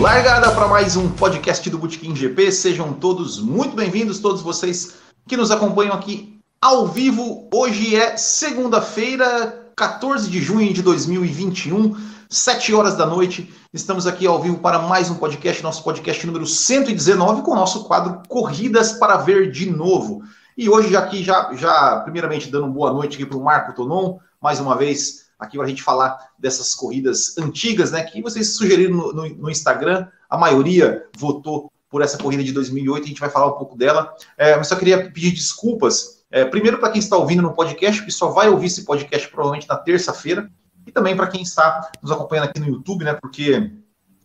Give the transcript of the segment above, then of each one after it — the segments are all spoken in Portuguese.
Largada para mais um podcast do Botequim GP. Sejam todos muito bem-vindos, todos vocês que nos acompanham aqui ao vivo. Hoje é segunda-feira, 14 de junho de 2021, 7 horas da noite. Estamos aqui ao vivo para mais um podcast, nosso podcast número 119, com o nosso quadro Corridas para Ver de Novo. E hoje, já aqui, já, já primeiramente dando boa noite aqui para o Marco Tonon, mais uma vez aqui para a gente falar dessas corridas antigas, né? Que vocês sugeriram no, no, no, Instagram, a maioria votou por essa corrida de 2008, a gente vai falar um pouco dela. É, mas só queria pedir desculpas, é, primeiro para quem está ouvindo no podcast, que só vai ouvir esse podcast provavelmente na terça-feira, e também para quem está nos acompanhando aqui no YouTube, né? Porque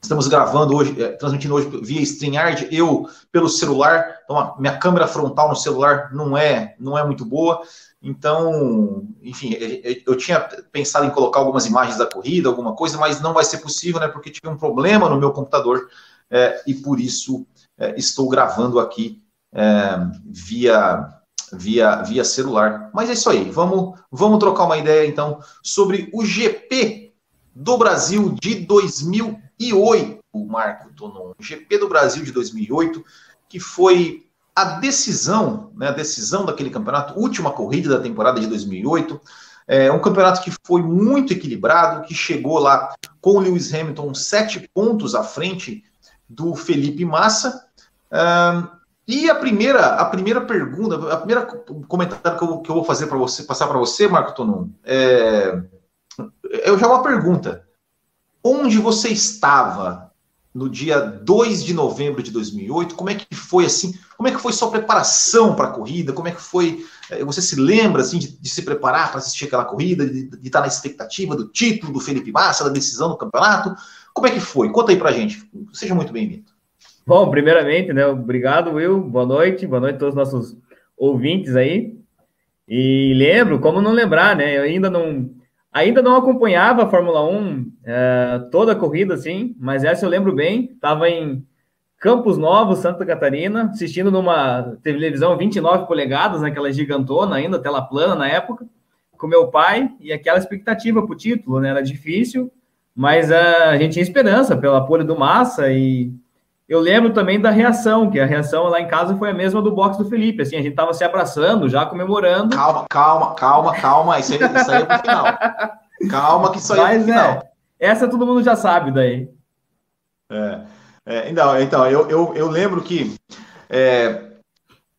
estamos gravando hoje, é, transmitindo hoje via StreamYard, eu pelo celular, então a minha câmera frontal no celular não é, não é muito boa, então, enfim, eu tinha pensado em colocar algumas imagens da corrida, alguma coisa, mas não vai ser possível, né? Porque tive um problema no meu computador é, e por isso é, estou gravando aqui é, via, via, via celular. Mas é isso aí, vamos, vamos trocar uma ideia então sobre o GP do Brasil de 2008, Marco Tonon. GP do Brasil de 2008, que foi a decisão, né, a decisão daquele campeonato, última corrida da temporada de 2008, é um campeonato que foi muito equilibrado, que chegou lá com o Lewis Hamilton sete pontos à frente do Felipe Massa. E a primeira, a primeira pergunta, a primeira comentário que eu, que eu vou fazer para você, passar para você, Marco Tonon, é, é já uma pergunta. Onde você estava no dia 2 de novembro de 2008? Como é que foi assim? Como é que foi sua preparação para a corrida? Como é que foi? Eh, você se lembra assim de, de se preparar para assistir aquela corrida, de, de, estar na expectativa do título do Felipe Massa, da decisão do campeonato? Como é que foi? Conta aí para gente. Seja muito bem-vindo. Bom, primeiramente, né? Obrigado, Will. Boa noite. Boa noite a todos os nossos ouvintes aí. E lembro, como não lembrar, né? Eu ainda não Ainda não acompanhava a Fórmula 1 é, toda a corrida, assim, mas essa eu lembro bem. Estava em Campos Novos, Santa Catarina, assistindo numa televisão 29 polegadas, naquela gigantona ainda, tela plana na época, com meu pai, e aquela expectativa para o título, né? Era difícil, mas uh, a gente tinha esperança pela pole do Massa e eu lembro também da reação, que a reação lá em casa foi a mesma do box do Felipe. Assim, a gente tava se abraçando, já comemorando. Calma, calma, calma, calma. Isso aí, isso aí é pro final. Calma, que isso aí Mas, é pro final. É, essa todo mundo já sabe daí. É, é, então, então eu, eu, eu lembro que é,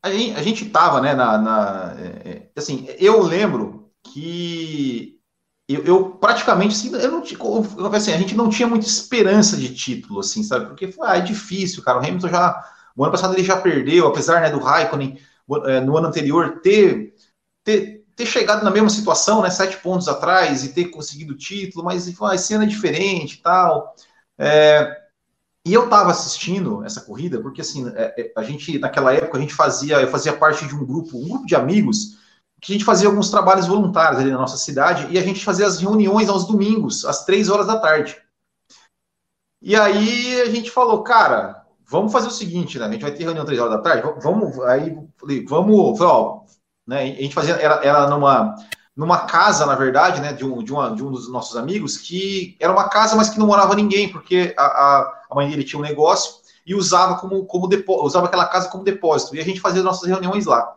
a, gente, a gente tava, né, na, na é, é, assim, eu lembro que eu, eu, praticamente assim, eu não eu, assim, a gente não tinha muita esperança de título, assim, sabe? Porque ah, é difícil, cara. O Hamilton já. O ano passado ele já perdeu, apesar né, do Raikkonen é, no ano anterior ter, ter, ter chegado na mesma situação, né? Sete pontos atrás e ter conseguido o título, mas ah, esse ano é diferente e tal. É, e eu estava assistindo essa corrida, porque assim, é, é, a gente, naquela época, a gente fazia, eu fazia parte de um grupo, um grupo de amigos que a gente fazia alguns trabalhos voluntários ali na nossa cidade e a gente fazia as reuniões aos domingos, às três horas da tarde. E aí a gente falou, cara, vamos fazer o seguinte, né? A gente vai ter reunião três horas da tarde, vamos, aí, vamos, ó, né? A gente fazia, era, era numa, numa casa, na verdade, né, de um, de, uma, de um dos nossos amigos, que era uma casa, mas que não morava ninguém, porque a, a, a mãe dele tinha um negócio e usava como, como depósito, usava aquela casa como depósito, e a gente fazia nossas reuniões lá.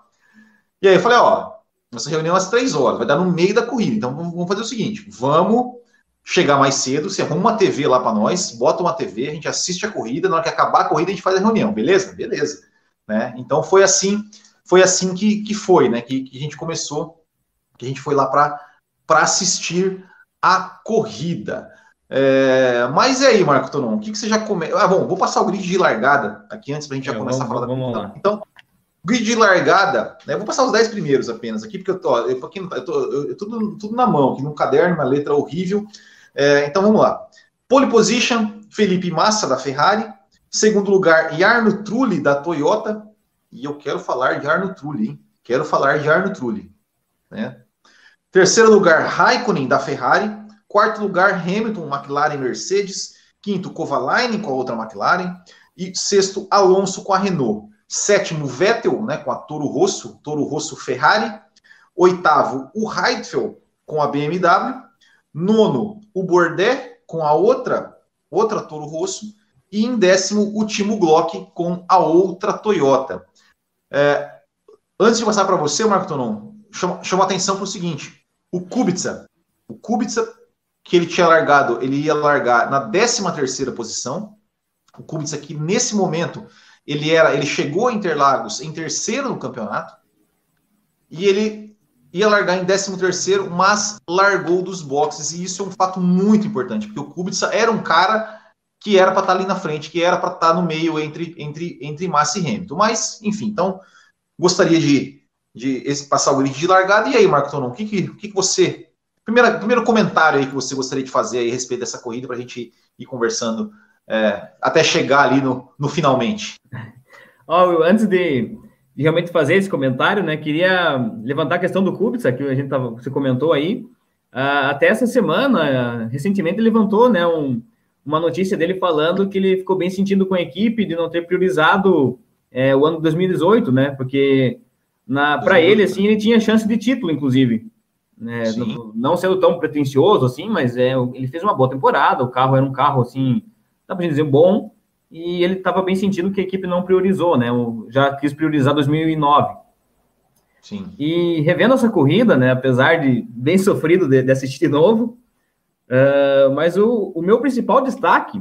E aí eu falei, ó, nossa reunião às três horas, vai dar no meio da corrida. Então vamos fazer o seguinte: vamos chegar mais cedo, você arruma uma TV lá para nós, bota uma TV, a gente assiste a corrida, na hora que acabar a corrida a gente faz a reunião, beleza? Beleza. Né? Então foi assim, foi assim que, que foi, né? Que, que a gente começou, que a gente foi lá para assistir a corrida. É, mas e aí, Marco Tonon, o que, que você já come... Ah, bom, vou passar o grid de largada aqui antes para a gente já é, começar vamos, a falar da corrida. Então, Grid de largada, né? vou passar os 10 primeiros apenas aqui, porque eu tô, eu, eu tô eu, tudo, tudo na mão, aqui num caderno, uma letra horrível. É, então vamos lá. Pole position, Felipe Massa, da Ferrari. Segundo lugar, Jarno Trulli, da Toyota. E eu quero falar de Arno Trulli, hein? Quero falar de Arno Trulli. Né? Terceiro lugar, Raikkonen, da Ferrari. Quarto lugar, Hamilton, McLaren, Mercedes. Quinto, Kovalainen, com a outra McLaren. E sexto, Alonso, com a Renault. Sétimo, Vettel, né, com a Toro Rosso, Toro Rosso Ferrari. Oitavo, o Heidfeld, com a BMW. Nono, o Bordet, com a outra, outra Toro Rosso. e em décimo o Timo Glock com a outra Toyota. É, antes de passar para você, Marco Tonon, chama, chama atenção para o seguinte: o Kubica, o Kubica que ele tinha largado, ele ia largar na 13 terceira posição. O Kubica que nesse momento ele era, ele chegou a Interlagos em terceiro no campeonato e ele ia largar em 13 terceiro, mas largou dos boxes e isso é um fato muito importante, porque o Kubica era um cara que era para estar tá ali na frente, que era para estar tá no meio entre entre entre Massa e Hamilton. Mas, enfim, então gostaria de, de esse, passar o grid de largada. E aí, Marco Tonon, o que, que, que, você. Primeiro, primeiro comentário aí que você gostaria de fazer aí a respeito dessa corrida para a gente ir conversando é, até chegar ali no, no finalmente. Oh, antes de, de, realmente fazer esse comentário, né, queria levantar a questão do Kubica, que a gente tava, você comentou aí. Uh, até essa semana, uh, recentemente, levantou né, um, uma notícia dele falando que ele ficou bem sentido com a equipe de não ter priorizado é, o ano de 2018, né? Porque para ele, assim, ele tinha chance de título, inclusive. Né? Não, não, sendo tão pretencioso assim, mas é, ele fez uma boa temporada, o carro era um carro, assim, dá para dizer, bom, e ele estava bem sentindo que a equipe não priorizou, né? Já quis priorizar 2009. Sim. E revendo essa corrida, né, apesar de bem sofrido de, de assistir de novo, uh, mas o, o meu principal destaque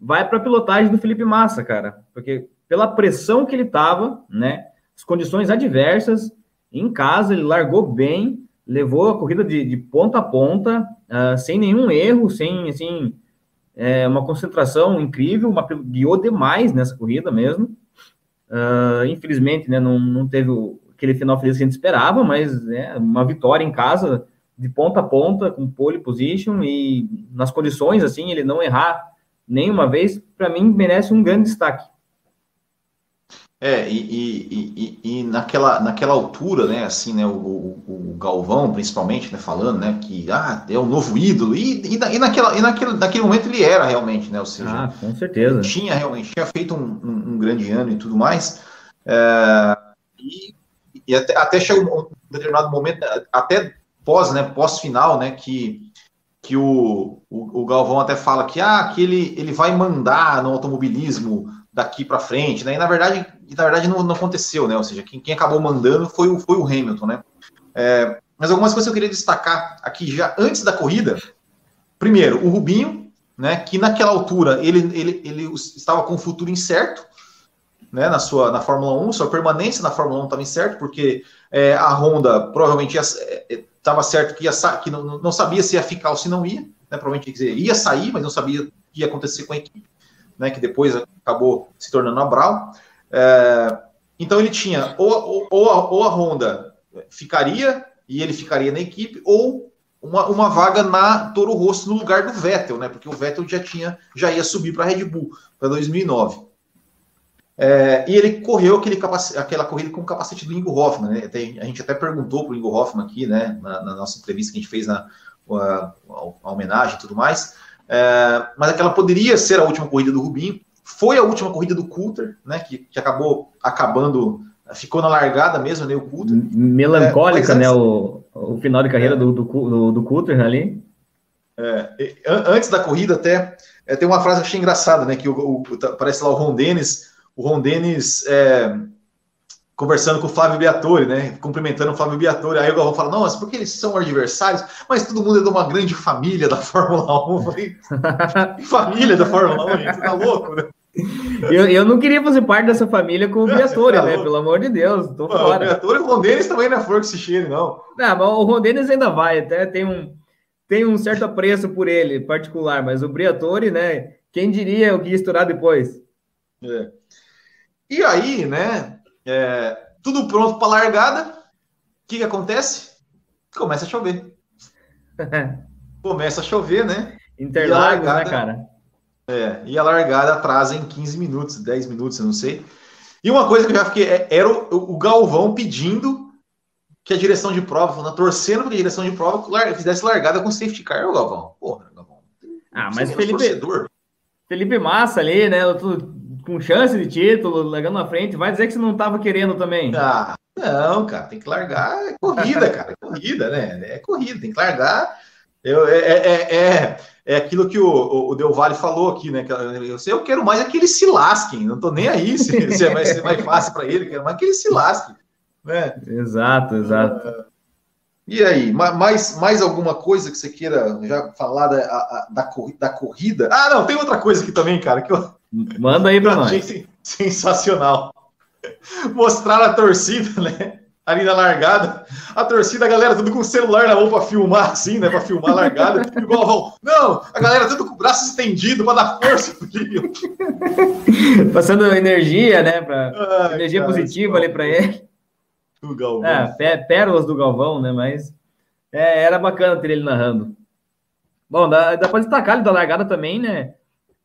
vai para a pilotagem do Felipe Massa, cara, porque pela pressão que ele estava, né? As condições adversas, em casa, ele largou bem, levou a corrida de, de ponta a ponta, uh, sem nenhum erro, sem, assim, é, uma concentração incrível, uma, guiou demais nessa corrida mesmo. Uh, infelizmente, né, não, não teve o, aquele final feliz que a gente esperava, mas é uma vitória em casa, de ponta a ponta, com pole position e nas condições, assim, ele não errar nenhuma vez, para mim, merece um grande destaque. É, e, e, e, e, naquela, naquela altura, né, assim, né, o, o, o, Galvão, principalmente, né, falando, né, que, ah, é o novo ídolo, e, e, e, naquela, e naquele, naquele momento ele era realmente, né, ou seja, ah, com certeza. tinha realmente, tinha feito um, um, um grande ano e tudo mais, é, e, e até, até chegou um determinado momento, até pós, né, pós-final, né, que, que o, o, o Galvão até fala que, ah, que ele, ele vai mandar no automobilismo daqui para frente, né? E na verdade, na verdade não, não, aconteceu, né? Ou seja, quem, quem acabou mandando foi o, foi o Hamilton, né? É, mas algumas coisas eu queria destacar aqui já antes da corrida. Primeiro, o Rubinho, né? Que naquela altura ele, ele, ele estava com o futuro incerto, né? Na sua na Fórmula 1, sua permanência na Fórmula 1 estava incerto, porque é, a Honda provavelmente estava é, certo que, ia, que não, não sabia se ia ficar ou se não ia, né? Provavelmente dizer, ia sair, mas não sabia o que ia acontecer com a equipe né, que depois acabou se tornando a Brown. É, então ele tinha ou, ou, a, ou a Honda ficaria e ele ficaria na equipe, ou uma, uma vaga na Toro Rosso no lugar do Vettel, né? Porque o Vettel já tinha já ia subir para a Red Bull para 2009. É, e ele correu aquele aquela corrida com o capacete do Ingo Hoffman. Né? A gente até perguntou para o Ingo Hoffman aqui, né, na, na, nossa entrevista que a gente fez na a, a homenagem e tudo mais, é, mas aquela poderia ser a última corrida do Rubinho. Foi a última corrida do Coulter, né? Que, que acabou acabando, ficou na largada mesmo, né? O Coulter. Melancólica, é, né? O, o final de carreira é. do, do, do, do Coulter ali. É, antes da corrida, até é, tem uma frase que achei engraçada, né? Que o, o, tá, parece lá o Ron Dennis. O Ron Dennis é, conversando com o Flávio Biatori, né? Cumprimentando o Flávio Biatori. Aí o Galvão fala: Não, mas porque eles são adversários, mas todo mundo é de uma grande família da Fórmula 1. Eu falei: Família da Fórmula 1, gente, tá louco, né? Eu, eu não queria fazer parte dessa família com o Biatori, tá né? Pelo amor de Deus, tô não, fora. O Biatori e o Rondenes também não é flor que se cheire, não. Não, mas o Rondenes ainda vai, até tem um, tem um certo apreço por ele, particular, mas o Briatore, né? Quem diria o que ia estourar depois? É. E aí, né? É, tudo pronto para largada. O que, que acontece? Começa a chover. Começa a chover, né? Interlagos, né, cara? É, e a largada atrasa em 15 minutos, 10 minutos, eu não sei. E uma coisa que eu já fiquei, é, era o, o Galvão pedindo que a direção de prova, falando, torcendo para a direção de prova fizesse largada com safety car, o Galvão. Porra, Galvão. Ah, mas Felipe, Felipe Massa ali, né? Com chance de título, largando na frente, vai dizer que você não estava querendo também. Ah, não, cara, tem que largar. É corrida, cara, é corrida, né? É corrida, tem que largar. Eu, é, é, é, é aquilo que o, o, Del Valle falou aqui, né? Eu, eu quero mais é que eles se lasquem, não tô nem aí se, se é mais, se é mais fácil para ele, quero mais que eles se lasquem. Né? Exato, exato. Uh, e aí, mais, mais alguma coisa que você queira já falar da, da, da corrida? Ah, não, tem outra coisa aqui também, cara, que eu, Manda aí para nós. Sensacional. Mostrar a torcida, né? Ali na largada, a torcida, a galera tudo com o celular na mão para filmar, assim, né? Para filmar a largada. Igual, não, a galera tudo com o braço estendido para dar força pro Passando energia, né? Pra, Ai, energia cara, positiva ali para ele. Do Galvão. É, pérolas do Galvão, né? Mas é, era bacana ter ele narrando. Bom, dá, dá para destacar ali da largada também, né?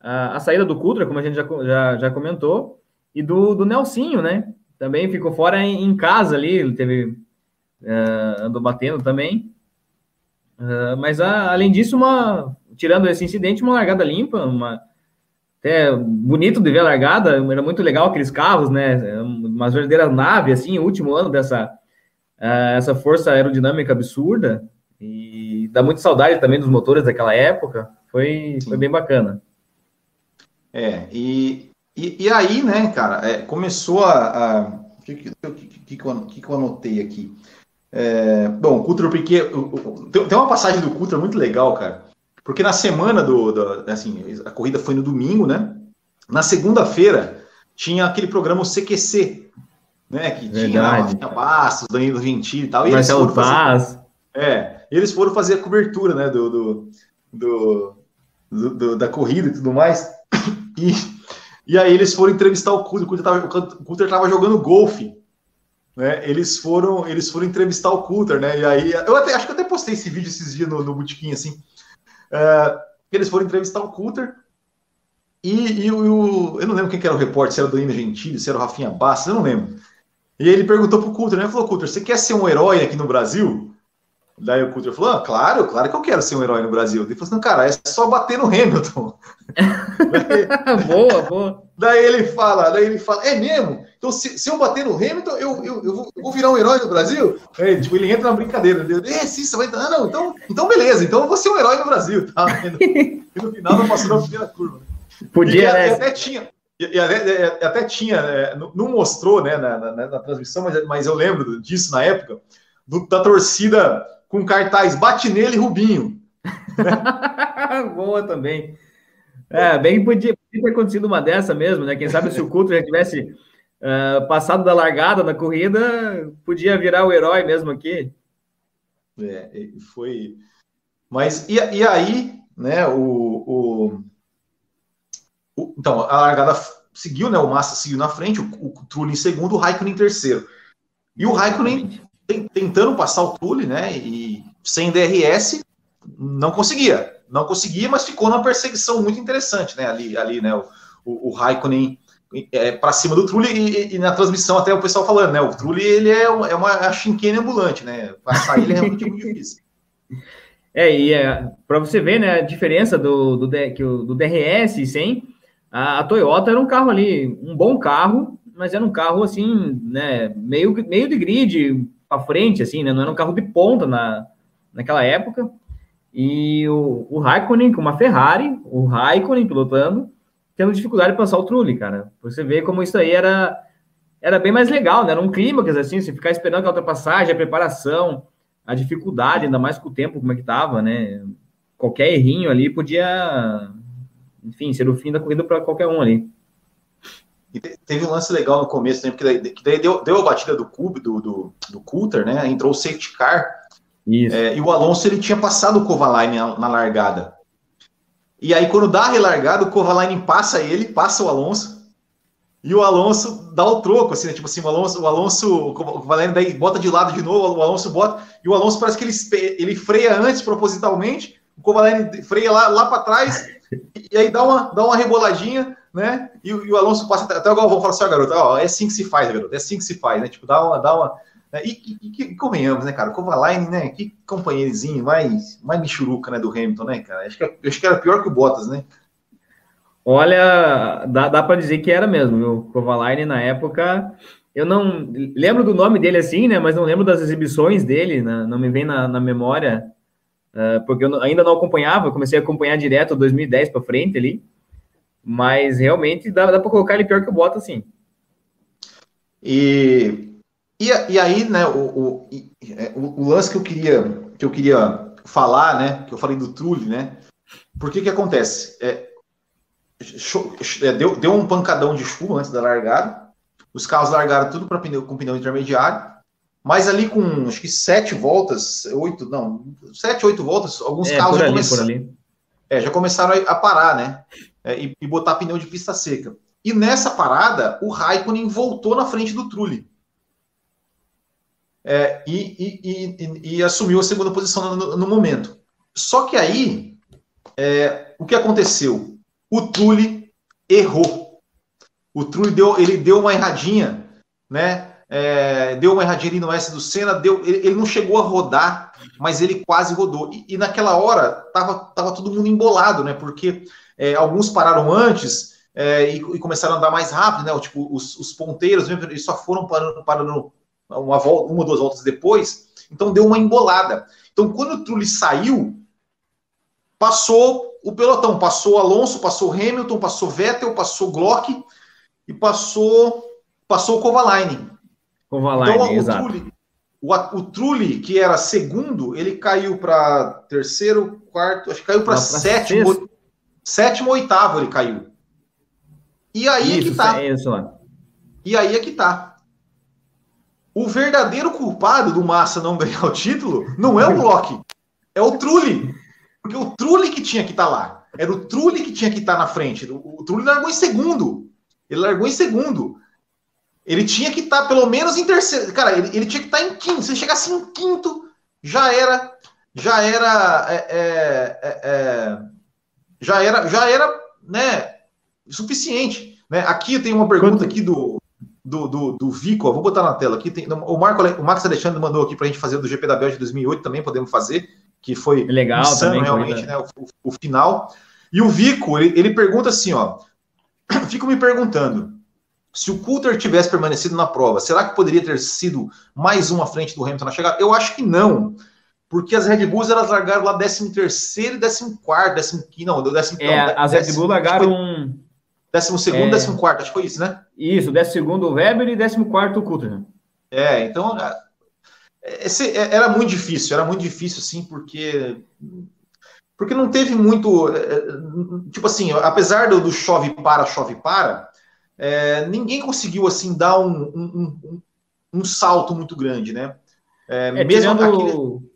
A, a saída do Cutra, como a gente já, já, já comentou, e do, do Nelsinho, né? Também ficou fora em, em casa ali, ele teve. Uh, andou batendo também. Uh, mas a, além disso, uma, tirando esse incidente, uma largada limpa, uma, até bonito de ver a largada, era muito legal aqueles carros, né? Umas verdadeiras naves, assim, o último ano dessa uh, essa força aerodinâmica absurda. E dá muita saudade também dos motores daquela época. Foi, foi bem bacana. É, e, e, e aí, né, cara, é, começou a. O que, que, que, que, eu, anotei aqui? É, bom, o Cutra porque tem, tem uma passagem do Cutra muito legal, cara. Porque na semana do, do, Assim, a corrida foi no domingo, né? Na segunda-feira tinha aquele programa CQC, né? Que Verdade. tinha Bastos, Danilo Gentili e tal. E Marcelo eles Paz. Fazer, é, eles foram fazer a cobertura, né? Do, do, do, do da corrida e tudo mais. E, e aí eles foram entrevistar o Cutter, o Cutter estava jogando golfe. Né? Eles foram eles foram entrevistar o Cutter, né? E aí eu até acho que até postei esse vídeo esses dias no, no assim. Uh, eles foram entrevistar o Cutter e, e o, eu não lembro quem que era o repórter, se era o Danilo Gentili, se era o Rafinha Bastos, eu não lembro. E ele perguntou pro Cutter, né? Ele falou, Cutter, você quer ser um herói aqui no Brasil? Daí o Coulter falou: ah, claro, claro que eu quero ser um herói no Brasil. Ele falou assim: cara, é só bater no Hamilton. daí, boa, boa. Daí ele fala, daí ele fala, é mesmo? Então, se, se eu bater no Hamilton, eu, eu, eu, vou, eu vou virar um herói no Brasil? Aí, tipo, ele entra na brincadeira. Ele, é, sim, você vai. Ah, não, então, então beleza, então eu vou ser um herói no Brasil. Tá? E no final não passou na primeira curva. Podia, e, né? E até tinha. E, até, até tinha, é, não mostrou né, na, na, na transmissão, mas, mas eu lembro disso na época, do, da torcida com cartaz Bate nele, Rubinho. Boa também. É, bem podia, podia, ter acontecido uma dessa mesmo, né? Quem sabe se o Coulter já tivesse uh, passado da largada na corrida, podia virar o herói mesmo aqui. É, foi. Mas e, e aí, né? O, o, o, então a largada seguiu, né? O Massa seguiu na frente, o, o Trulli em segundo, o Raikkonen em terceiro. E o Raikkonen tentando passar o Tule, né? E sem DRS não conseguia, não conseguia, mas ficou numa perseguição muito interessante, né? Ali, ali, né? O, o, o Raikkonen é, para cima do Trulli e, e, na transmissão até o pessoal falando, né? O Trulli ele é, é uma é chinquene ambulante, né? Passar ele é muito, difícil. É, e é, para você ver, né, a diferença do, do, do DRS sem a, a Toyota era um carro ali, um bom carro, mas era um carro assim, né, meio, meio de grid, para frente, assim, né? Não era um carro de ponta na, naquela época. E o, o Raikkonen com uma Ferrari, o Raikkonen pilotando, tendo dificuldade de passar o Trulli, cara. Você vê como isso aí era, era bem mais legal, né? Era um clímax, assim, você ficar esperando a ultrapassagem, a preparação, a dificuldade, ainda mais com o tempo, como é que tava, né? Qualquer errinho ali podia, enfim, ser o fim da corrida para qualquer um ali. E teve um lance legal no começo, né? Porque daí, que daí deu, deu a batida do Cube, do, do, do Coulter, né? Entrou o safety car. É, e o Alonso ele tinha passado o Kovalainen na, na, largada. E aí, quando dá a relargada, o Kovalainen passa ele, passa o Alonso. E o Alonso dá o troco, assim, né? Tipo assim, o Alonso, o Alonso, o Kovalainen daí bota de lado de novo, o Alonso bota, e o Alonso parece que ele, ele freia antes propositalmente, o Kovalainen freia lá, lá para trás, e aí dá uma, dá uma reboladinha, né? E, e o Alonso passa até, até o Galvão fala assim, ó, garoto, ó, é assim que se faz, garoto, é assim que se faz, né? Tipo, dá uma, dá uma. Né? E, e, e, convenhamos, né, cara? O Kovalainen, né? Que companheirizinho mais, mais michuruca, né, do Hamilton, né, cara? Acho que, acho que era pior que o Bottas, né? Olha, dá, dá para dizer que era mesmo, viu? Kovalainen na época. Eu não lembro do nome dele assim, né? Mas não lembro das exibições dele, né? não me vem na, na memória uh, porque eu ainda não acompanhava, comecei a acompanhar direto 2010 para frente ali, mas realmente dá, dá para colocar ele pior que o Bottas, sim. E, e, e aí, né, o, o, é, o, o, lance que eu queria que eu queria falar, né, que eu falei do Trulli, né, por que que acontece? É, é, deu, deu um pancadão de chuva antes da largada, os carros largaram tudo para pneu com pneu intermediário, mas ali com acho que sete voltas, oito, não, sete, oito voltas, alguns é, carros já, ali, começaram, é, já começaram a, parar, né? É, e, e, botar pneu de pista seca. E nessa parada, o Raikkonen voltou na frente do Trulli. É, e, e, e, assumiu a segunda posição no, no momento. Só que aí, é, o que aconteceu? O Trulli errou. O Trulli deu, ele deu uma erradinha, né? é, deu uma erradinha ali no S do Senna, deu, ele, ele, não chegou a rodar, mas ele quase rodou. E, e, naquela hora tava, tava todo mundo embolado, né? Porque é, alguns pararam antes é, e, e, começaram a andar mais rápido, né? Tipo, os, os ponteiros eles só foram parando, parando uma, volta, uma ou duas voltas depois, então deu uma embolada. Então, quando o Trulli saiu, passou o pelotão, passou Alonso, passou Hamilton, passou Vettel, passou Glock e passou passou o Kovalainen. Kovalainen, então, o exato. Trulli, o, o Trulli, que era segundo, ele caiu para terceiro, quarto, acho que caiu para sétimo, sétimo, oitavo ele caiu. E aí isso, é que tá. Isso, e aí é que tá. O verdadeiro culpado do Massa não ganhar o título não é o Block, é o Trulli. Porque o Trulli que tinha que estar tá lá. Era o Trulli que tinha que estar tá na frente. O, o Trulli largou em segundo. Ele largou em segundo. Ele tinha que estar tá pelo menos em terceiro. Cara, ele, ele tinha que estar tá em quinto. Se ele chegasse em quinto, já era. Já era. É, é, é, é, já era. Já era, né? Suficiente. Né? Aqui tem uma pergunta aqui do, do, do, do Vico. Vou botar na tela aqui. Tem, o, Marco, o Max Alexandre mandou aqui para a gente fazer do GP da Bélgica de 2008 também. Podemos fazer. Que foi legal insano, também, realmente, né? O, o, final. E o Vico, ele, ele pergunta assim: ó. Fico me perguntando se o Coulter tivesse permanecido na prova, será que poderia ter sido mais uma frente do Hamilton na chegada? Eu acho que não. Porque as Red Bulls elas largaram lá 13 terceiro e 14 15 não, deu 15 É, não, as Red Bulls largaram... 12 segundo e 14 acho que foi isso, né? Isso, 12 segundo o Weber e 14 quarto o Coulter. É, então... Esse, é, era muito difícil, era muito difícil, sim, porque... Porque não teve muito... É, é, tipo assim, apesar do, do chove para, chove para é, ninguém conseguiu assim dar um, um, um, um salto muito grande, né? É, é, mesmo aquele...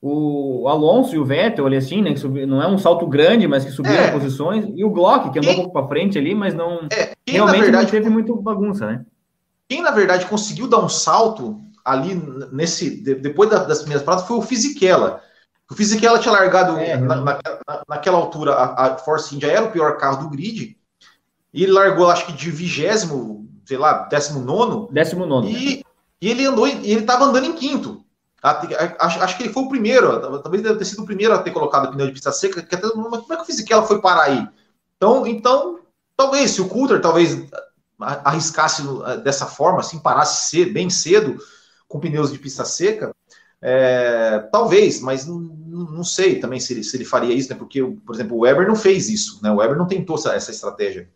o Alonso e o Vettel, ali assim, né? Que subi, não é um salto grande, mas que subiram é. posições, e o Glock, que andou quem... um pouco para frente ali, mas não é, realmente verdade, não teve muito bagunça, né? Quem na verdade conseguiu dar um salto ali nesse depois das primeiras paradas foi o Fisichella. O Fisichella tinha largado é, na, na, naquela altura a, a Force India era o pior carro do grid e ele largou, acho que de vigésimo, sei lá, décimo nono. Décimo nono. E, e ele andou, e ele estava andando em quinto. Acho, acho, que ele foi o primeiro, talvez deve ter sido o primeiro a ter colocado pneu de pista seca. Que até, como é que que ela foi parar aí? Então, então, talvez, se o Coulter talvez arriscasse dessa forma, assim, parasse cedo, bem cedo, com pneus de pista seca, é, talvez, mas não, não, sei também se ele, se ele faria isso, né? Porque, por exemplo, o Weber não fez isso, né? O Weber não tentou essa, essa estratégia.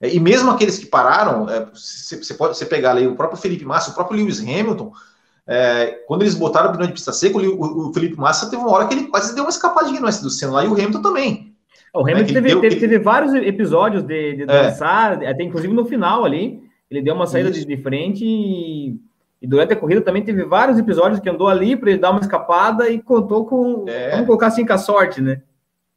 É, e mesmo aqueles que pararam, você é, pode você pegar ali o próprio Felipe Massa, o próprio Lewis Hamilton, é, quando eles botaram o pneu de pista seca, o, o, Felipe Massa teve uma hora que ele quase deu uma escapadinha no S do Senna lá, e o Hamilton também. O Hamilton né, teve, deu, teve, teve, vários episódios de, de dançar, até inclusive no final ali, ele deu uma saída de, de, frente e, e, durante a corrida também teve vários episódios que andou ali para ele dar uma escapada e contou com, é. vamos colocar assim, com a sorte, né?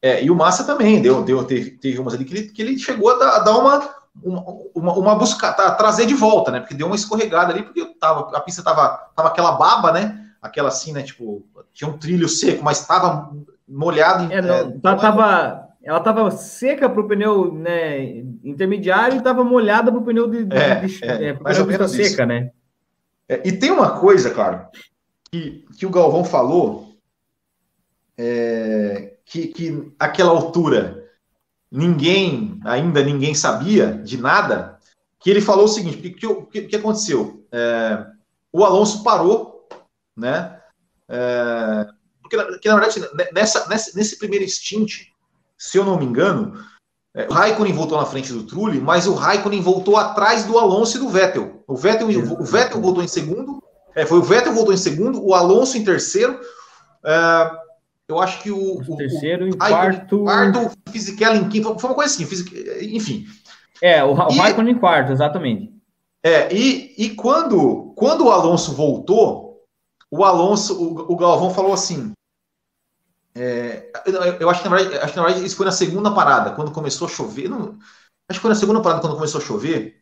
É, e o Massa também deu, deu teve, teve umas ali que ele, que ele chegou a dar, a dar uma, uma, uma, uma, busca, tá, trazer de volta, né? Porque deu uma escorregada ali, porque tava, a pista tava, tava aquela baba, né? Aquela assim, né? Tipo, tinha um trilho seco, mas tava molhado. Em, é, não, é, tá, tava, ela tava seca para o pneu né, intermediário e estava molhada para o pneu de, de, é, de, é, é, mais ou menos seca, né? É, e tem uma coisa, cara, que, que o Galvão falou, é, que, que aquela altura ninguém, ainda ninguém sabia de nada, que ele falou o seguinte, o que, que, que, aconteceu? É, o Alonso parou, né? É, porque, porque na verdade, nessa, nessa, nesse primeiro stint, se eu não me engano, é, o Raikkonen voltou na frente do Trulli, mas o Raikkonen voltou atrás do Alonso e do Vettel. O Vettel, o Vettel voltou em segundo, é, foi o Vettel voltou em segundo, o Alonso em terceiro. É, eu acho que o. o terceiro e quarto. Quarto, Fisichella em quinto. Foi uma coisa assim, enfim. É, o, o Raikkonen em quarto, exatamente. É, e, e quando, quando o Alonso voltou, o Alonso, o, o Galvão falou assim: é, eu acho que, na verdade, acho que na verdade isso foi na segunda parada, quando começou a chover. Não, acho que foi na segunda parada quando começou a chover.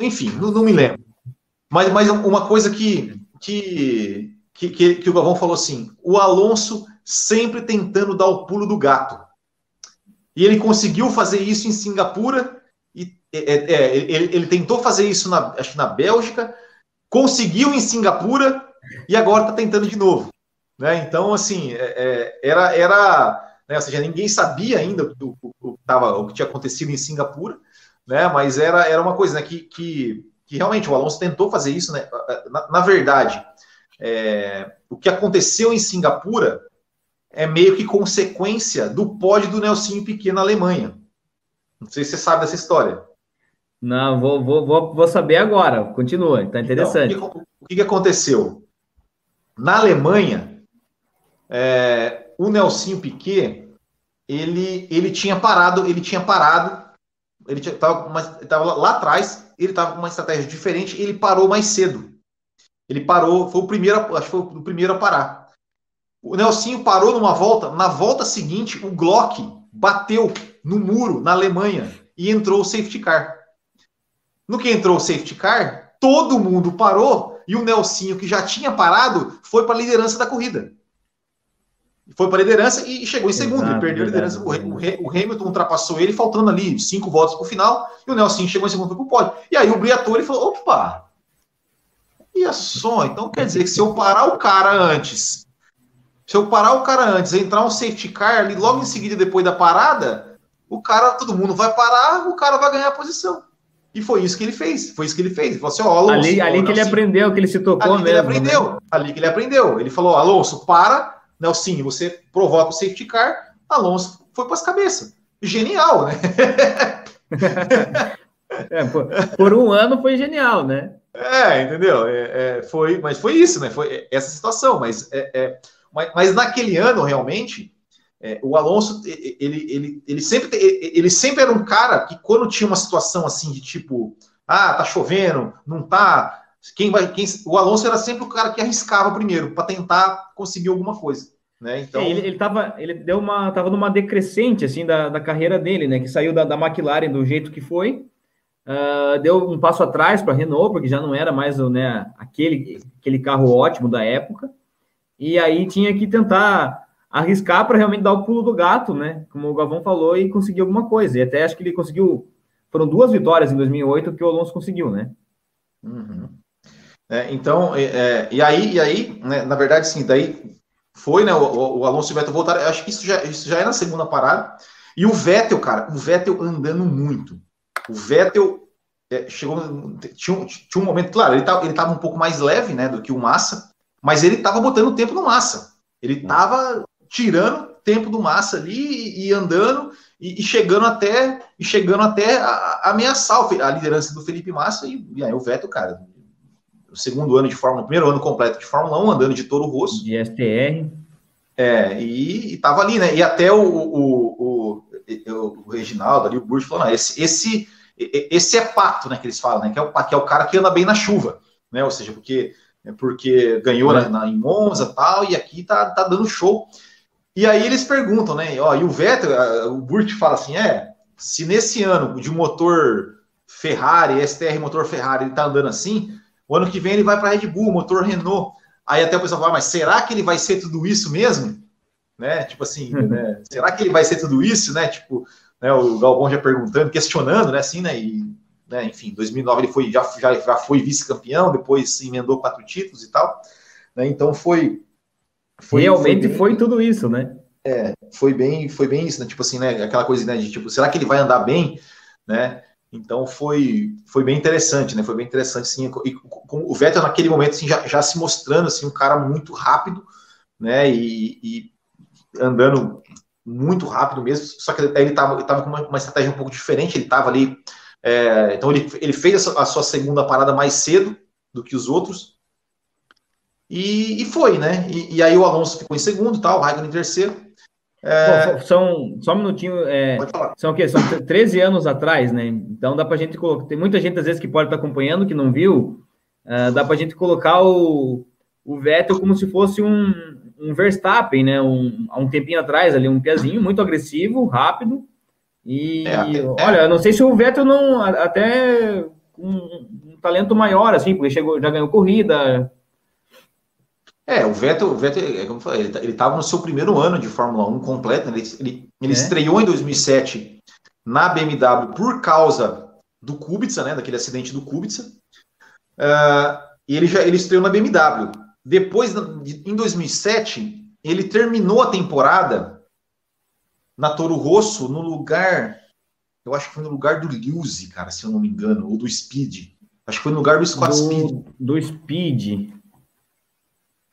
Enfim, não, não me lembro. Mas, mas uma coisa que, que, que, que, o Galvão falou assim: o Alonso sempre tentando dar o pulo do gato. E ele conseguiu fazer isso em Singapura. E, é, é, é ele, ele, tentou fazer isso na, acho na Bélgica, conseguiu em Singapura e agora está tentando de novo. Né? Então, assim, é, é, era, era né? ou seja, ninguém sabia ainda do, do, do, tava, o que tinha acontecido em Singapura, né? mas era, era uma coisa né, que, que, que realmente o Alonso tentou fazer isso. Né? Na, na verdade, é, o que aconteceu em Singapura é meio que consequência do pódio do Nelsinho Piquet na Alemanha. Não sei se você sabe dessa história. Não, vou, vou, vou, vou saber agora. Continua, tá interessante. Então, o, que, o que aconteceu? Na Alemanha, é, o Nelsinho Piquet, ele, ele tinha parado, ele tinha parado, ele estava lá atrás, ele estava com uma estratégia diferente, ele parou mais cedo. Ele parou, foi o primeiro, acho que foi o primeiro a parar. O Nelsinho parou numa volta, na volta seguinte, o Glock bateu no muro na Alemanha e entrou o safety car. No que entrou o safety car, todo mundo parou e o Nelsinho, que já tinha parado, foi para a liderança da corrida foi para a liderança e chegou em segundo. Exato, ele perdeu verdade, a liderança. O, Hamilton ultrapassou ele, faltando ali cinco voltas para o final, e o Nelson chegou em segundo para o pódio. E aí o Briatore falou: opa! E a só, então quer dizer que se eu parar o cara antes, se eu parar o cara antes, entrar um safety car ali logo em seguida, depois da parada, o cara, todo mundo vai parar, o cara vai ganhar a posição. E foi isso que ele fez. Foi isso que ele fez. Ele falou assim: ó, Alonso. Ali, ali que ele aprendeu, que ele se tocou ali mesmo. ele aprendeu. Né? Ali que ele aprendeu. Ele falou: Alonso, para Nelsinho, você provoca o safety car, Alonso foi para as cabeças. Genial, né? é, por, por, um ano foi genial, né? É, entendeu? É, é, foi, mas foi isso, né? Foi essa situação. Mas, é, é mas, mas, naquele ano, realmente, é, o Alonso, ele, ele, ele, sempre, ele sempre era um cara que, quando tinha uma situação assim de tipo, ah, tá chovendo, não tá, quem vai, quem, o Alonso era sempre o cara que arriscava primeiro para tentar conseguir alguma coisa. Né? Então... É, ele, ele, tava, ele deu uma, tava numa decrescente assim da, da carreira dele, né? Que saiu da, da McLaren do jeito que foi, uh, deu um passo atrás para a Renault, porque já não era mais né, aquele, aquele carro ótimo da época, e aí tinha que tentar arriscar para realmente dar o pulo do gato, né? Como o Galvão falou, e conseguir alguma coisa. E até acho que ele conseguiu. Foram duas vitórias em 2008 que o Alonso conseguiu, né? Uhum. É, então, é, é, e aí, e aí né, na verdade, sim, daí foi, né, o, o Alonso e o Vettel voltaram, acho que isso já, isso já é na segunda parada, e o Vettel, cara, o Vettel andando muito, o Vettel é, chegou, tinha, tinha um momento, claro, ele estava ele tava um pouco mais leve, né, do que o Massa, mas ele estava botando tempo no Massa, ele estava tirando tempo do Massa ali e, e andando, e, e, chegando até e chegando até a, a ameaçar a liderança do Felipe Massa, e, e aí o Vettel, cara, o segundo ano de Fórmula, primeiro ano completo de Fórmula 1, andando de Toro Rosso. De STR. É, e, estava ali, né? E até o, o, o, o Reginaldo ali, o Burch falou, não, esse, esse, esse é pato, né, que eles falam, né? Que é, o, que é o cara que anda bem na chuva, né? Ou seja, porque, porque ganhou é. na, na, em Monza tal, e aqui tá, tá dando show. E aí eles perguntam, né? Ó, e o Vettel, o Burt fala assim: é, se nesse ano de motor Ferrari, STR motor Ferrari, ele tá andando assim, o ano que vem ele vai para Red Bull, motor Renault. Aí até o pessoal fala, mas será que ele vai ser tudo isso mesmo? Né? Tipo assim, uhum. né? será que ele vai ser tudo isso, né? Tipo, né, o Galvão já perguntando, questionando, né? Assim, né? E, né, enfim, 2009 ele foi, já, já, já foi vice-campeão, depois emendou quatro títulos e tal. Né? Então foi, foi realmente foi, bem, foi, tudo isso, né? É, foi bem, foi bem isso, né? Tipo assim, né? Aquela coisa, né? De tipo, será que ele vai andar bem, né? Então foi, foi bem interessante, né? Foi bem interessante, sim. E com o Vettel naquele momento assim, já, já se mostrando assim um cara muito rápido, né? E, e andando muito rápido mesmo, só que ele estava tava com uma, uma, estratégia um pouco diferente, ele estava ali. É, então ele, ele fez a sua segunda parada mais cedo do que os outros. E, e foi, né? E, e, aí o Alonso ficou em segundo, tal, o Raikkonen em terceiro. É... são, só um minutinho, é, são o quê? São 13 anos atrás, né? Então dá pra gente colocar. Tem muita gente às vezes que pode estar acompanhando, que não viu. Uh, dá pra gente colocar o, o Vettel como se fosse um, um Verstappen, né? Um, há um tempinho atrás ali, um pezinho muito agressivo, rápido. E é, até, olha, é. não sei se o Vettel não até um, um, talento maior, assim, porque chegou, já ganhou corrida. É, o Vettel, o Vettel é como eu falei, ele estava no seu primeiro ano de Fórmula 1 completo, né? ele, ele, ele é. estreou em 2007 na BMW por causa do Kubica, né, daquele acidente do Kubica, uh, e ele já ele estreou na BMW. Depois, em 2007, ele terminou a temporada na Toro Rosso no lugar, eu acho que foi no lugar do Lewis, cara, se eu não me engano, ou do Speed. Acho que foi no lugar do Scott do, Speed. Do Speed.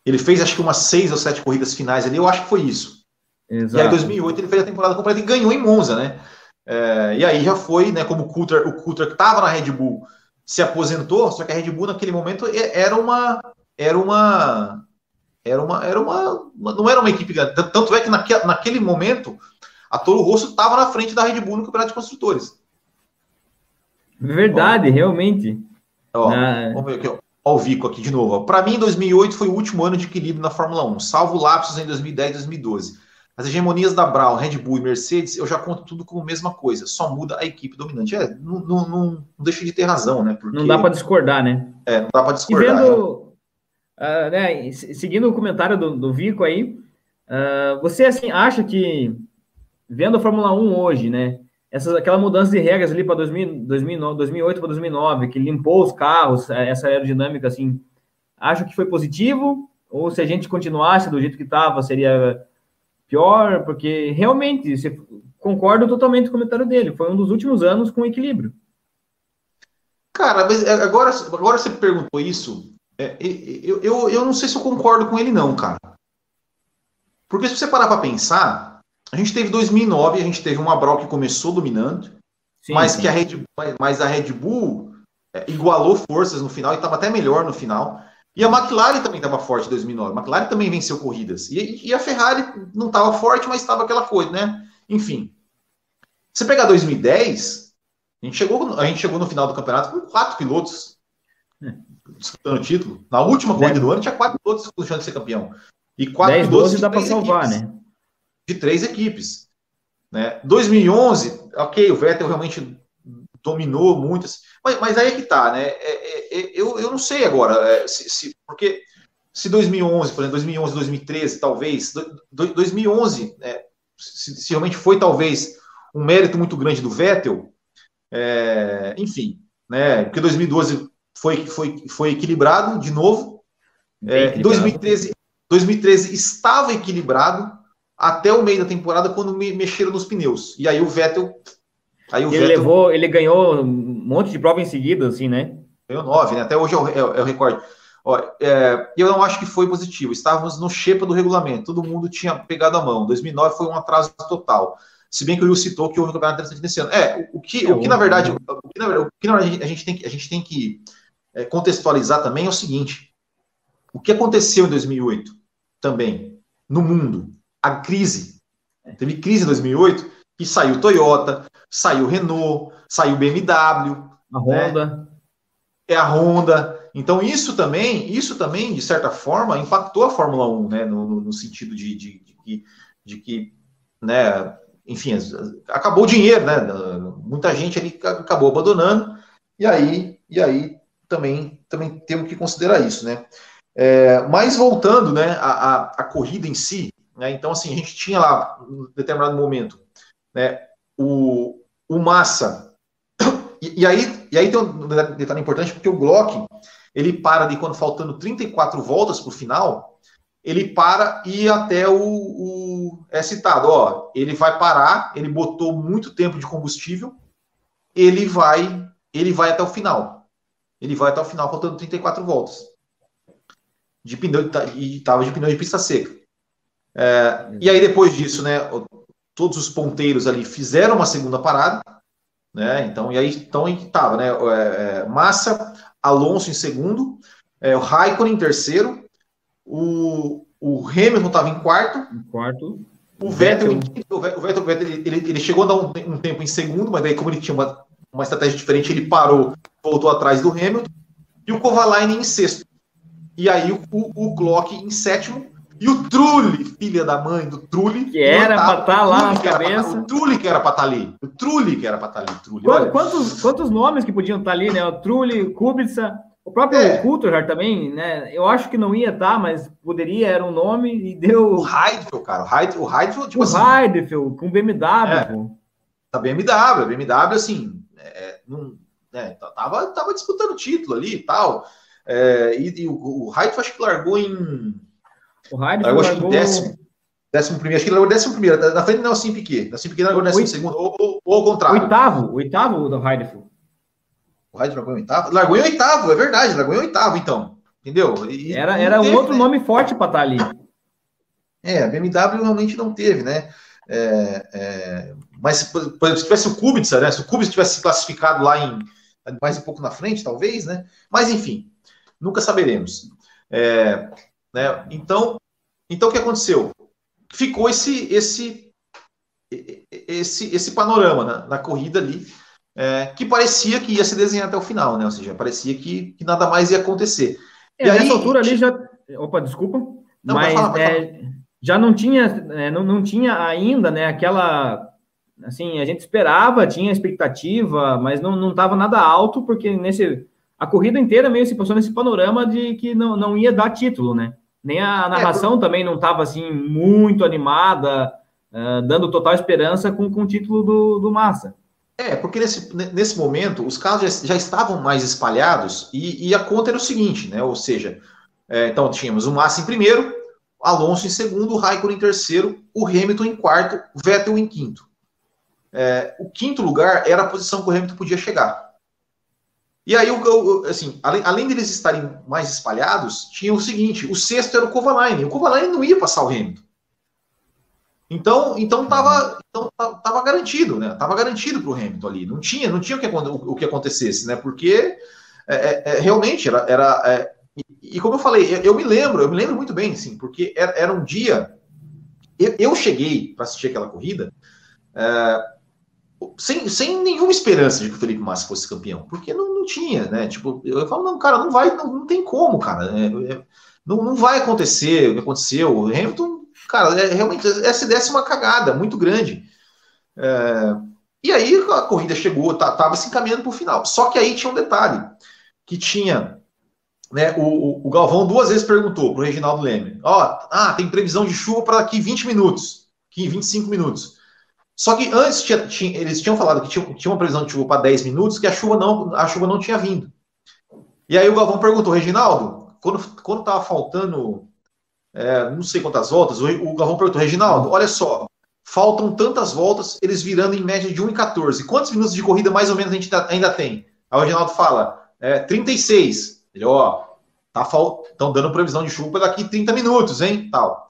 Ele fez acho que umas seis ou sete corridas finais ali, eu acho que foi isso. Exato. E aí, em 2008, ele fez a temporada completa e ganhou em Monza, né? É, e aí já foi, né? Como o Coulter, o Coulter que estava na Red Bull se aposentou, só que a Red Bull naquele momento era uma era uma era uma era uma não era uma equipe grande. Tanto é que naquele momento a Toro Rosso estava na frente da Red Bull no Campeonato de Construtores. Verdade, ó, realmente. Ó, ah. Vamos ver aqui, ó. ó. o Vico aqui de novo. Para mim, 2008 foi o último ano de equilíbrio na Fórmula 1, salvo lapsos em 2010 e 2012. As hegemonias da Brown, Red Bull e Mercedes, eu já conto tudo como a mesma coisa, só muda a equipe dominante. É, não, não, não, não deixa de ter razão, né? Porque, não dá para discordar, né? É, não dá para discordar. E vendo, uh, né, seguindo o comentário do, do Vico aí, uh, você assim acha que, vendo a Fórmula 1 hoje, né? Essa, aquela mudança de regras ali para 2008 para 2009, que limpou os carros, essa aerodinâmica, assim, acho que foi positivo? Ou se a gente continuasse do jeito que estava, seria pior, porque realmente, você, concordo totalmente com o comentário dele, foi um dos últimos anos com equilíbrio. Cara, mas agora, agora você perguntou isso, é, eu, eu, eu não sei se eu concordo com ele não, cara. Porque se você parar para pensar, a gente teve 2009, a gente teve uma Brau que começou dominando, sim, mas sim. que a Red, mas a Red Bull é, igualou forças no final e estava até melhor no final. E a McLaren também estava forte em 2009. A McLaren também venceu corridas. E, e a Ferrari não estava forte, mas estava aquela coisa, né? Enfim. Você pegar 2010, a gente, chegou, a gente chegou no final do campeonato com quatro pilotos disputando o título. Na última corrida do ano, tinha quatro pilotos disputando de ser campeão. E quatro 10, pilotos 12 dá para salvar, né? De três equipes. Né? 2011, ok, o Vettel realmente dominou muito. Mas, mas aí é que tá, né? É, é, é, eu, eu não sei agora, é, se, se, porque se 2011, por exemplo, 2011, 2013, talvez, do, 2011, né, se, se, realmente foi talvez um mérito muito grande do Vettel, é, enfim, né? Porque 2012 foi, foi, foi equilibrado de novo. É, 2013, 2013 estava equilibrado até o meio da temporada quando me mexeram nos pneus. E aí o Vettel Aí ele Vettel... levou, ele ganhou um monte de prova em seguida, assim, né? Ganhou nove, né? Até hoje é o, é, é o recorde. Ó, é, eu não acho que foi positivo. Estávamos no xepa do regulamento, todo mundo tinha pegado a mão. 2009 foi um atraso total. Se bem que o Will citou que houve um campeonato interessante nesse ano. É, o, que, o que na verdade, o que, na verdade, o que na verdade a gente tem que, a gente tem que é, contextualizar também é o seguinte: o que aconteceu em 2008 também no mundo, a crise. Teve crise em 2008 que saiu Toyota, saiu Renault, saiu BMW, a Honda. Né? É a Honda. Então isso também, isso também de certa forma impactou a Fórmula 1, né, no, no sentido de, de, de, que, de que, né, enfim, acabou o dinheiro, né? Muita gente ali acabou abandonando e aí, e aí também, também temos que considerar isso, né? É, mas voltando, né, a, a, a corrida em si, né? Então assim a gente tinha lá, em determinado momento, né, o, o Massa. E, e, aí, e aí tem um detalhe importante, porque o Glock, ele para de quando faltando 34 voltas para o final, ele para e até o, o, é citado, ó, ele vai parar, ele botou muito tempo de combustível, ele vai, ele vai até o final. Ele vai até o final faltando 34 voltas. De pneu e estava de pneu de pista seca. É, e aí, depois disso, né, todos os ponteiros ali fizeram uma segunda parada, né? Então, e aí então estava, né? É, é, Massa, Alonso em segundo, é, o Raikkonen em terceiro, o, o Hamilton estava em quarto. Em quarto. O Vettel, o Vettel, o Vettel ele, ele, ele, chegou a dar um, um, tempo em segundo, mas daí, como ele tinha uma, uma estratégia diferente, ele parou, voltou atrás do Hamilton. E o Kovalainen em sexto. E aí o, o, o Glock em sétimo e o Trulli, filha da mãe do Trulli. Que era para estar tá lá na cabeça. o Trulli que era para estar tá ali. O Trulli que era para estar tá ali. Trulli, quantos, quantos nomes que podiam estar tá ali, né? O Trulli, o Kubica, o próprio é. Coulthard também, né? Eu acho que não ia estar, tá, mas poderia, era um nome e deu. O Heidfeld, cara. O Heidfeld, o Heidfeld tipo o assim. Heidfeld, com BMW. É. Da BMW, a BMW, assim, é, não, é, tava, tava disputando o título ali e tal. É, e, e, o, o Heidfeld acho que largou em o Heidfeld largou, largou... décimo, décimo primeiro, acho que ele largou décimo primeiro, na frente do Nelson Piquet. Nelson Piquet largou décimo segundo, ou, ou, ou ao contrário. Oitavo, oitavo do Heidfeld. O Heidfeld largou em oitavo? Largou em oitavo, é verdade, largou em oitavo, então. Entendeu? E, era era teve, um outro né? nome forte para estar tá ali. É, a BMW realmente não teve, né? É, é, mas por, por, se tivesse o Kubica, né? Se o Kubica tivesse classificado lá em mais um pouco na frente, talvez, né? Mas enfim, nunca saberemos. É, né? Então, então o que aconteceu? Ficou esse esse esse esse panorama na, na corrida ali é, que parecia que ia se desenhar até o final, né? Ou seja, parecia que, que nada mais ia acontecer. É, e nessa aí, altura ali já, opa, desculpa, não, mas falar, é, já não tinha é, não, não tinha ainda, né? Aquela assim a gente esperava, tinha expectativa, mas não não estava nada alto porque nesse a corrida inteira meio se passou nesse panorama de que não, não ia dar título, né? Nem a narração é, também não estava assim muito animada, uh, dando total esperança com, com o título do, do Massa. É, porque nesse, nesse momento os carros já, já estavam mais espalhados e, e, a conta era o seguinte, né? Ou seja, é, então tínhamos o Massa em primeiro, Alonso em segundo, o Raikkonen em terceiro, o Hamilton em quarto, o Vettel em quinto. É, o quinto lugar era a posição que o Hamilton podia chegar. E aí, assim, além, além deles estarem mais espalhados, tinha o seguinte: o sexto era o Kovalainen. O Kovalainen não ia passar o Hamilton. Então, então tava, então tava garantido, né? Tava garantido para o Hamilton ali. Não tinha, não tinha o que, o que acontecesse, né? Porque é, é, é, realmente era, era é, e, e, como eu falei, eu, eu, me lembro, eu me lembro muito bem, sim, porque era, era um dia. Eu, eu cheguei para assistir aquela corrida. É, sem, sem nenhuma esperança de que o Felipe Massa fosse campeão, porque não, não tinha, né? Tipo, eu falo, não, cara, não vai, não, não tem como, cara. É, é, não, não vai acontecer o que aconteceu. O Hamilton, cara, é, realmente essa ideia é uma cagada muito grande. É, e aí a corrida chegou, tá, tava se encaminhando para o final. Só que aí tinha um detalhe, que tinha, né, o, o Galvão duas vezes perguntou para o Reginaldo Leme, ó, ah, tem previsão de chuva para daqui 20 minutos, aqui 25 minutos. Só que antes tinha, tinha, eles tinham falado que tinha, tinha, uma previsão de chuva para 10 minutos, que a chuva não, a chuva não tinha vindo. E aí o Galvão perguntou, Reginaldo, quando, quando tava faltando é, não sei quantas voltas, o, o Galvão perguntou, Reginaldo, olha só, faltam tantas voltas, eles virando em média de 1,14. Quantos minutos de corrida mais ou menos a gente tá, ainda tem? Aí o Reginaldo fala, é, 36. Ele, ó, tá estão dando previsão de chuva daqui 30 minutos, hein? Tal.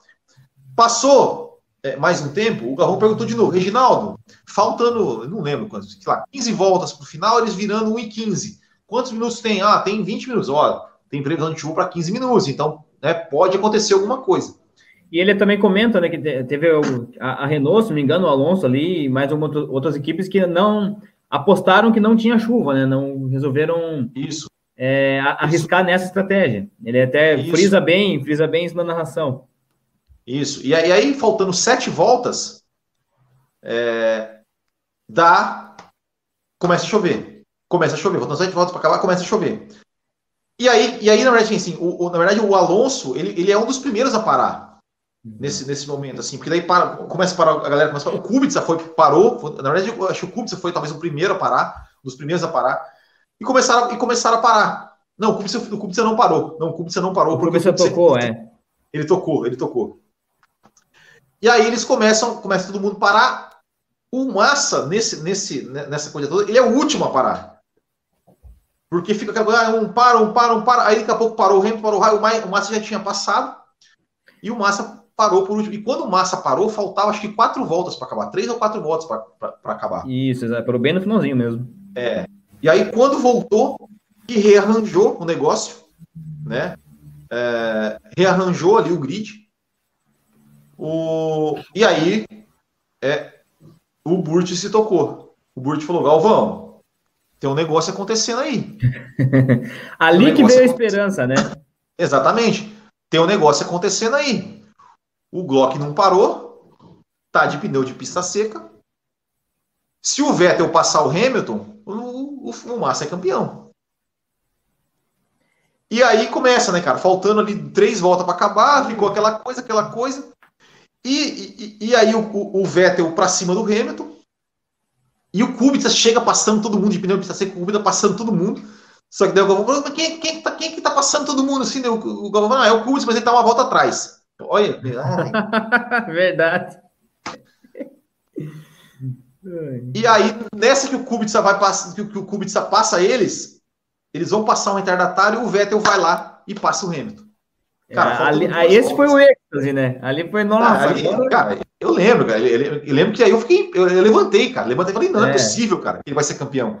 Passou é, mais um tempo, o Garrão perguntou de novo, Reginaldo, faltando, não lembro quantos, sei lá, 15 voltas para o final, eles virando 1 e 15. Quantos minutos tem? Ah, tem 20 minutos. Olha, tem previsão de chuva para 15 minutos, então né, pode acontecer alguma coisa. E ele também comenta né, que teve a, a Renault, se não me engano, o Alonso ali, e mais uma, outras equipes que não apostaram que não tinha chuva, né? Não resolveram isso. É, arriscar isso. nessa estratégia. Ele até isso. frisa bem, frisa bem isso na narração. Isso. E aí, faltando sete voltas, é, dá. Começa a chover. Começa a chover. Faltando sete voltas para acabar, começa a chover. E aí, e aí na verdade, assim, o, o, na verdade, o Alonso, ele, ele é um dos primeiros a parar nesse, nesse momento, assim, porque daí para, começa a parar, a galera começa a parar. O Kubica foi, parou, foi, na verdade, eu acho que o Kubica foi talvez o primeiro a parar, um dos primeiros a parar, e começaram, e começaram a parar. Não, o Kubica, o Kubica não parou. Não, o Kubica não parou. O Kubica tocou, é. Ele tocou, ele tocou. E aí eles começam, começa todo mundo a parar. O Massa, nesse, nesse, nessa coisa toda, ele é o último a parar. Porque fica aquela coisa, ah, um para, um para, um para. Aí daqui a pouco parou o Hamilton, parou o raio, o Massa já tinha passado. E o Massa parou por último. E quando o Massa parou, faltava acho que quatro voltas para acabar, três ou quatro voltas para acabar. Isso, exato, parou bem no finalzinho mesmo. É. E aí, quando voltou, e rearranjou o negócio, né? É, rearranjou ali o grid. O, e aí, é, o Burt se tocou. O Burt falou: Galvão, tem um negócio acontecendo aí. ali um que veio a esperança, né? Exatamente. Tem um negócio acontecendo aí. O Glock não parou, tá de pneu de pista seca. Se o Vettel passar o Hamilton, o, o, o Massa é campeão. E aí começa, né, cara? Faltando ali três voltas para acabar, ficou aquela coisa, aquela coisa. E, e, e aí o, o Vettel para cima do Hamilton. E o Kubica chega passando todo mundo de pneu pista seca, o Kubica passando todo mundo. Só que daí o Galvão falou, quem, quem, tá, quem que tá passando todo mundo assim? O, o Galvão falou, ah, é o Kubica, mas ele tá uma volta atrás. Olha. Verdade. E aí, nessa que o Kubica vai passar, que, o Kubica passa eles, eles vão passar um retardatário e o Vettel vai lá e passa o Hamilton. Cara, é, ali, aí esse foi o êxtase, né? Ali foi, nossa. Ali, cara, eu lembro, cara. Eu, eu, lembro que aí eu fiquei, eu, eu levantei, cara. Levantei e falei, não, é. é possível, cara, que ele vai ser campeão.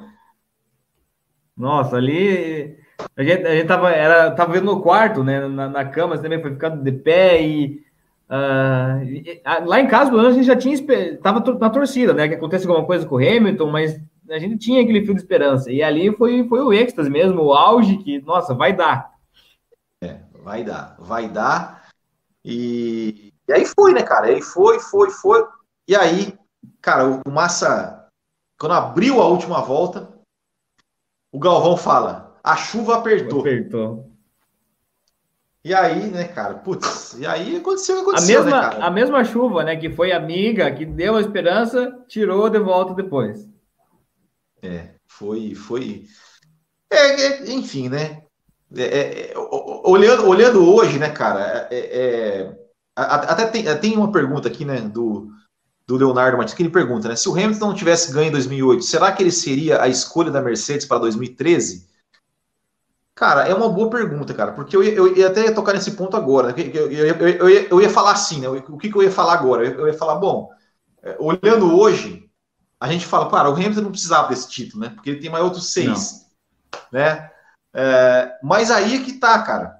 Nossa, ali a gente, a gente tava, era, tava vendo no quarto, né? Na, na cama, também foi ficando de pé e, uh, e, lá em casa, a gente já tinha tava na torcida, né? Que acontece alguma coisa com o Hamilton, mas a gente tinha aquele fio de esperança. E ali foi, foi o êxtase mesmo, o auge que, nossa, vai dar. É, vai dar, vai dar. E, e aí foi, né, cara? Aí foi, foi, foi. E aí, cara, o Massa, quando abriu a última volta, o Galvão fala: a chuva apertou. Apertou. E aí, né, cara? Putz, e aí aconteceu aconteceu, a mesma, né? A mesma chuva, né, que foi amiga, que deu a esperança, tirou de volta depois. É, foi, foi. É, é enfim, né? É, é olhando, olhando hoje, né, cara? É, até tem, tem uma pergunta aqui, né, do, do Leonardo Martins, que ele pergunta, né? Se o Hamilton não tivesse ganho em 2008, será que ele seria a escolha da Mercedes para 2013? Cara, é uma boa pergunta, cara, porque eu ia, eu ia até tocar nesse ponto agora. Né? Eu, eu, eu, ia, eu, ia, falar assim, né? O que, que eu ia falar agora? Eu, ia falar, bom, é, olhando hoje, a gente fala, cara, o Hamilton não precisava desse título, né? Porque ele tem mais outros seis, não. né? É, mas aí é que tá, cara.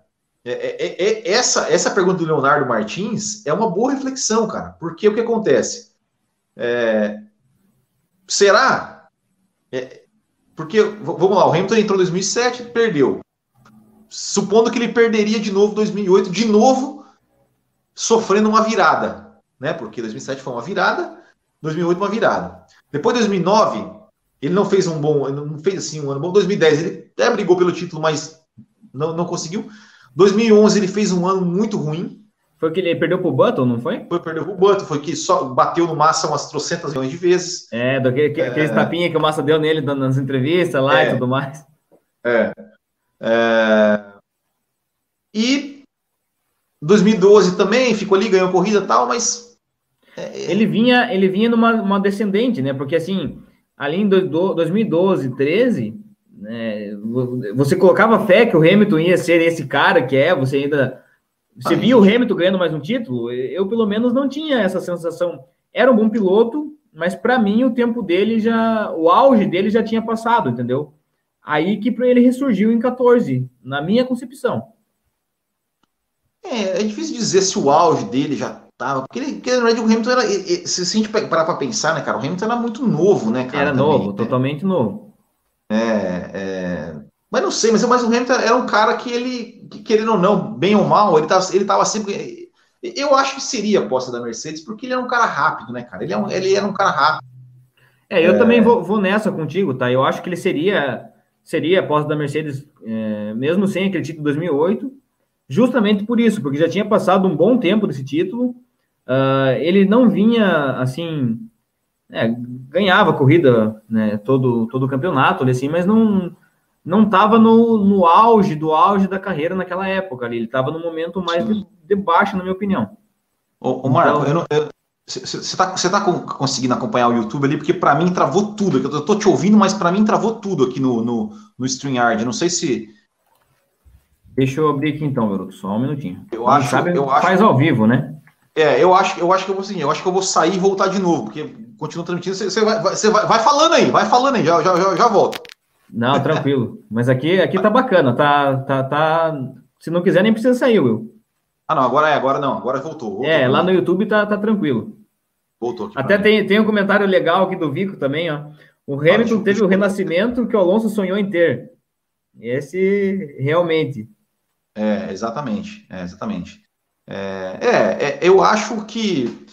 É, é, é, essa, essa pergunta do Leonardo Martins é uma boa reflexão, cara, porque o que acontece? É, será? É, porque, vamos lá, o Hamilton entrou em 2007, perdeu. Supondo que ele perderia de novo em 2008, de novo sofrendo uma virada, né? Porque 2007 foi uma virada, 2008 uma virada. Depois de 2009, ele não fez um bom, não fez assim um ano bom. 2010 ele até brigou pelo título, mas não, não conseguiu. 2011 ele fez um ano muito ruim, foi que ele perdeu pro Button, não foi? Foi, perdeu pro Button, foi que só bateu no Massa umas trocentas milhões de vezes. É, daquele, é, aqueles tapinha que o Massa deu nele nas entrevistas lá é, e tudo mais. É. é. E 2012 também, ficou ali, ganhou corrida e tal, mas. É, ele vinha, ele vinha numa descendente, né? Porque assim, ali em 2012, 13, né, você colocava fé que o Hamilton ia ser esse cara que é, você ainda você Aí, viu o Hamilton ganhando mais um título? Eu, pelo menos, não tinha essa sensação. Era um bom piloto, mas para mim o tempo dele já. O auge dele já tinha passado, entendeu? Aí que ele ressurgiu em 14, na minha concepção. É, é difícil dizer se o auge dele já tava. Porque, ele, porque na verdade, o Hamilton era. Se a gente parar para pensar, né, cara? O Hamilton era muito novo, né, cara? Era também, novo, né? totalmente novo. É, é, mas não sei, mas, mas o Hamilton era um cara que ele, querendo ou não, bem ou mal, ele, tá, ele tava sempre. Eu acho que seria a aposta da Mercedes, porque ele era um cara rápido, né, cara? Ele, é um, ele era um cara rápido. É, eu é... também vou, vou, nessa contigo, tá? Eu acho que ele seria seria a aposta da Mercedes, é, mesmo sem aquele título de 2008, justamente por isso, porque já tinha passado um bom tempo desse título. Uh, ele não vinha assim, é, ganhava corrida, né, todo todo o campeonato, assim, mas não não estava no, no auge do auge da carreira naquela época ali. Ele estava no momento mais de, de, baixo, na minha opinião. Ô, ô Marco, então, você está tá conseguindo acompanhar o YouTube ali? Porque para mim travou tudo. Eu estou te ouvindo, mas para mim travou tudo aqui no, no, no StreamYard. Não sei se. Deixa eu abrir aqui então, garoto. Só um minutinho. Eu acho, sabe, eu faz acho... ao vivo, né? É, eu acho, eu acho que eu vou assim, eu acho que eu vou sair e voltar de novo, porque continua transmitindo. Você, vai, você vai, vai, falando aí, vai falando aí, já, já, já, já volto. Não, tranquilo. Mas aqui, aqui tá bacana, tá, tá, tá. Se não quiser, nem precisa sair, Will. Ah, não, agora é, agora não, agora voltou. voltou é, lá no YouTube tá, tá tranquilo. Voltou aqui. Até tem, tem um comentário legal aqui do Vico também, ó. O Hamilton ah, teve o renascimento que o Alonso sonhou em ter. Esse realmente. É, exatamente, é, exatamente. É, é, é, eu acho que.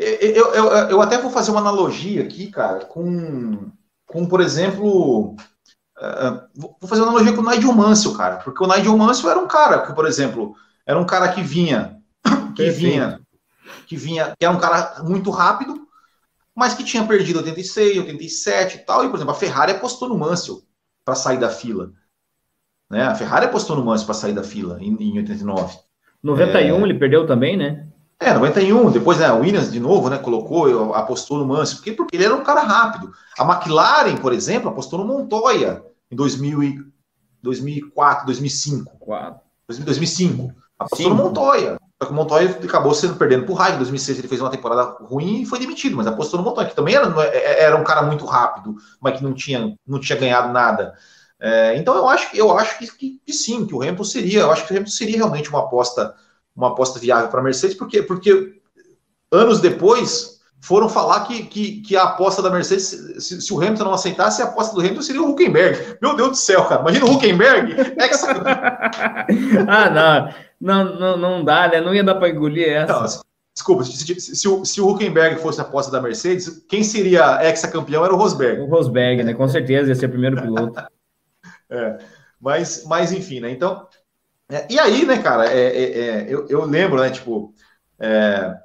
Eu, eu, eu até vou fazer uma analogia aqui, cara, com, com por exemplo. Uh, vou fazer uma analogia com o Nigel Mansell, cara, porque o Nigel Mansell era um cara que, por exemplo, era um cara que vinha, que Perfeito. vinha, que vinha, que era um cara muito rápido, mas que tinha perdido 86, 87 e tal, e, por exemplo, a Ferrari apostou no Mansell para sair da fila. Né? A Ferrari apostou no Mansell para sair da fila em, em 89. 91 é... ele perdeu também, né? É, 91, depois né, o Williams de novo, né, colocou, apostou no Mansell, porque, porque ele era um cara rápido. A McLaren, por exemplo, apostou no Montoya em 2000 e, 2004, 2005. 4. 2005. Apostou Sim. no Montoya. Só que o Montoya acabou sendo perdendo por raiva. Em 2006 ele fez uma temporada ruim e foi demitido, mas apostou no Montoya, que também era, é, é, era um cara muito rápido, mas que não tinha, não tinha ganhado nada. É, então eu acho, eu acho que, que, que, sim, que o Hamilton seria, eu acho que o Hamilton seria realmente uma aposta, uma aposta viável para a Mercedes, porque, porque anos depois foram falar que, que, que a aposta da Mercedes, se, se, o Hamilton não aceitasse, a aposta do Hamilton seria o Huckenberg. Meu Deus do céu, cara, imagina o Huckenberg. ah, não, não, não, não dá, né? Não ia dar para engolir essa. Não, desculpa, se, se, se, o, se o Huckenberg fosse a aposta da Mercedes, quem seria ex-campeão era o Rosberg. O Rosberg, né? Com certeza ia ser o primeiro piloto. É, mas, mas enfim, né? Então, é, e aí, né, cara, é, é, é eu, eu, lembro, né, tipo, é,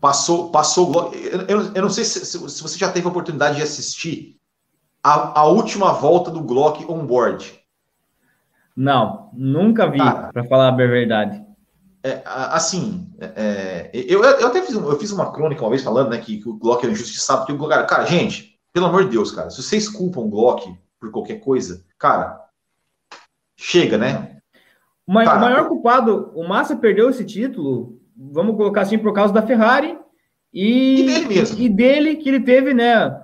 passou, passou, eu, eu não sei se, se, você já teve a oportunidade de assistir a, a última volta do Glock on-board. Não, nunca vi, para falar a verdade. É, assim, é, eu, eu até fiz, eu fiz uma crônica uma vez falando né, que, que o Glock é injustiçado, porque o cara, cara, gente, pelo amor de Deus, cara, se vocês culpam o Glock por qualquer coisa, cara, chega, né? Mas cara, o maior culpado, o Massa perdeu esse título, vamos colocar assim, por causa da Ferrari e, e dele mesmo. E dele, que ele teve, né,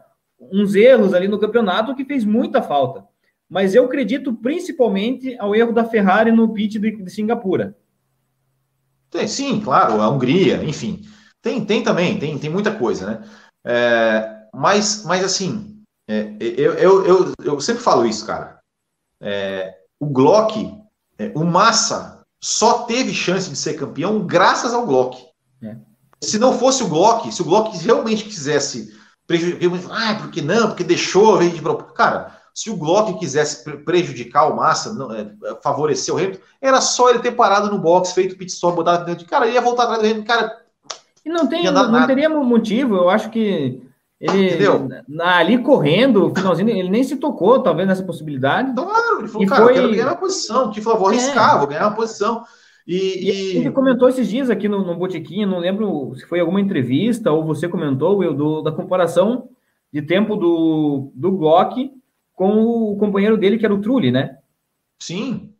uns erros ali no campeonato que fez muita falta. Mas eu acredito principalmente ao erro da Ferrari no pit de, de Singapura. Sim, claro, a Hungria, enfim. Tem, tem também, tem, tem muita coisa, né? É, mas, mas assim, é, eu, eu, eu, eu, sempre falo isso, cara. É, o Glock, é, o Massa, só teve chance de ser campeão graças ao Glock. É. Se não fosse o Glock, se o Glock realmente quisesse prejudicar, ah, por que não? Porque deixou, de cara, se o Glock quisesse prejudicar o Massa, não, é, favorecer o Hamilton, era só ele ter parado no box, feito pit stop, botado dentro de cara, ia voltar atrás do Hamilton, cara. E não tem, não, não teria motivo, eu acho que ele Entendeu? ali correndo, finalzinho, ele nem se tocou, talvez, nessa possibilidade. Claro, ele falou, e cara, foi... eu quero ganhar uma posição. Que falou, vou é. arriscar, é. vou ganhar uma posição. E, e... Ele comentou esses dias aqui no, no Botequim, não lembro se foi alguma entrevista ou você comentou, eu, do, da comparação de tempo do, do Glock com o companheiro dele, que era o Trulli, né? Sim.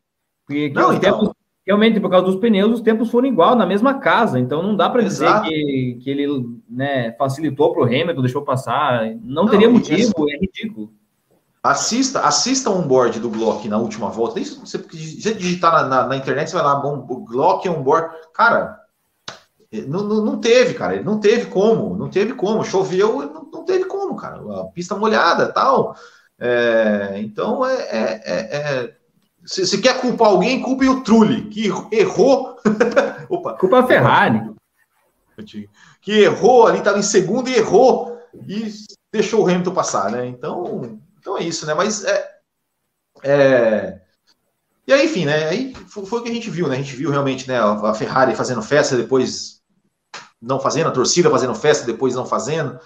Porque, não, então... realmente, por causa dos pneus, os tempos foram igual, na mesma casa. Então não dá para dizer que, que ele né, facilitou para o Hamilton, deixou passar. Não, não teria motivo, é ridículo. Assista, assista um board do Glock na última volta. Isso, você, você digitar na, na, na, internet, você vai lá, bom, Glock on board. Cara, não, não, não, teve, cara. Não teve como. Não teve como. Choveu, não, não teve como, cara. A pista molhada tal. É, então é, é, é, é se, se quer culpar alguém, culpe o Trulli, que errou. Opa, culpa a Ferrari. Que errou ali, estava em segundo e errou e deixou o Hamilton passar, né? Então, então é isso, né? Mas é, é... E aí, enfim, né? Aí foi o que a gente viu, né? A gente viu realmente né, a Ferrari fazendo festa, depois não fazendo, a torcida fazendo festa, depois não fazendo.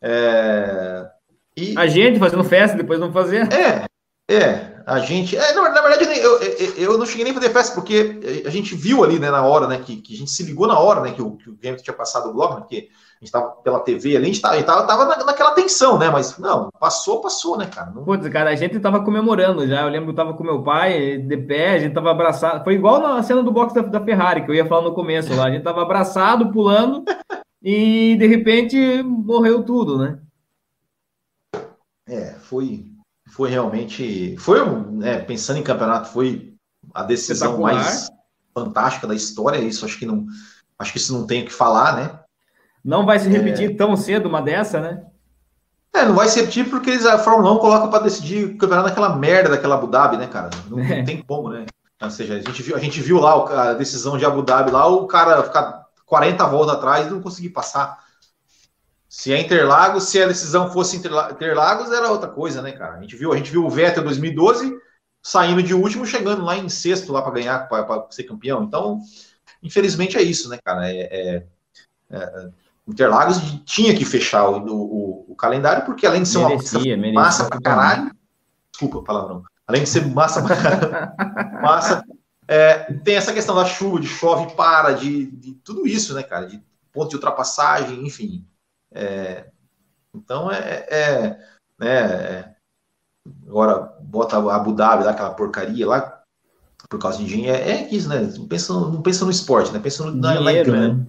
É... E... A gente fazendo festa, depois não fazendo. É, é a gente. É, na, na, verdade, eu, eu, eu, não cheguei nem a fazer festa, porque a gente viu ali, né, na hora, né, que, que a gente se ligou na hora, né, que o, que o tinha passado o bloco, né, porque a gente tava pela TV ali, a gente tava, a gente tava, tava na, naquela tensão, né? Mas não, passou, passou, né, cara? Não... Putz, cara, a gente tava comemorando já. Eu lembro que eu tava com meu pai de pé, a gente tava abraçado. Foi igual na cena do box da, da Ferrari, que eu ia falar no começo lá. A gente tava abraçado, pulando, e de repente morreu tudo, né? É, foi, foi realmente. Foi, né, pensando em campeonato, foi a decisão mais fantástica da história. Isso acho que não. Acho que isso não tem o que falar, né? Não vai se repetir é... tão cedo uma dessa, né? É, não vai se repetir porque eles, a Fórmula 1 coloca para decidir o campeonato naquela merda daquela Abu Dhabi, né, cara? Não, é. não, tem como, né? Ou seja, a gente viu, a gente viu lá a decisão de Abu Dhabi lá, o cara ficar 40 voltas atrás e não conseguir passar. Se é Interlagos, se a decisão fosse Interlagos, era outra coisa, né, cara? A gente viu, a gente viu o Vettel 2012 saindo de último, chegando lá em sexto lá para ganhar, para ser campeão. Então, infelizmente é isso, né, cara? É, é, é, Interlagos tinha que fechar o, o, o, calendário, porque além de ser merecia, uma merecia, massa pra caralho, desculpa palavrão, além de ser massa pra caralho, massa, é, tem essa questão da chuva, de chove para, de, de, tudo isso, né, cara? De ponto de ultrapassagem, enfim. É, então é, é, né, é, agora bota Abu Dhabi lá, aquela porcaria lá, por causa de dinheiro, é, é isso, né? Não pensa, não pensa no esporte, né? Pensa no, na, na grana. Né?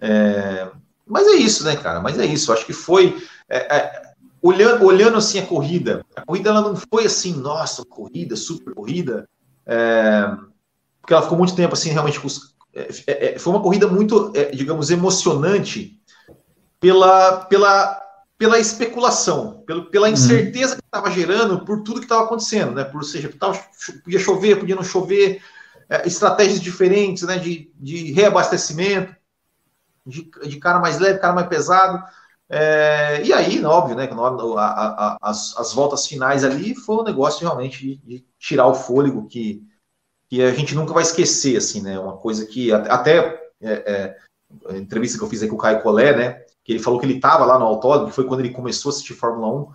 É, mas é isso, né, cara? Mas é isso. Acho que foi. É, é, olhando, olhando assim a corrida, a corrida ela não foi assim, nossa, corrida, super corrida. É, porque ela ficou muito tempo assim, realmente. Foi uma corrida muito, digamos, emocionante pela, pela, pela especulação, pelo, pela uhum. incerteza uhum. que estava gerando por tudo que estava acontecendo, né? Por seja, tava, podia chover, podia não chover, estratégias diferentes, né? De, de reabastecimento de, de cara mais leve, cara mais pesado. É, e aí, óbvio, né, a, a, a, as, as voltas finais ali foi um negócio realmente de, de, tirar o fôlego que, que a gente nunca vai esquecer, assim, né, uma coisa que até é, é, a entrevista que eu fiz aí com o Caio Collet, né, que ele falou que ele estava lá no autódromo, que foi quando ele começou a assistir Fórmula 1,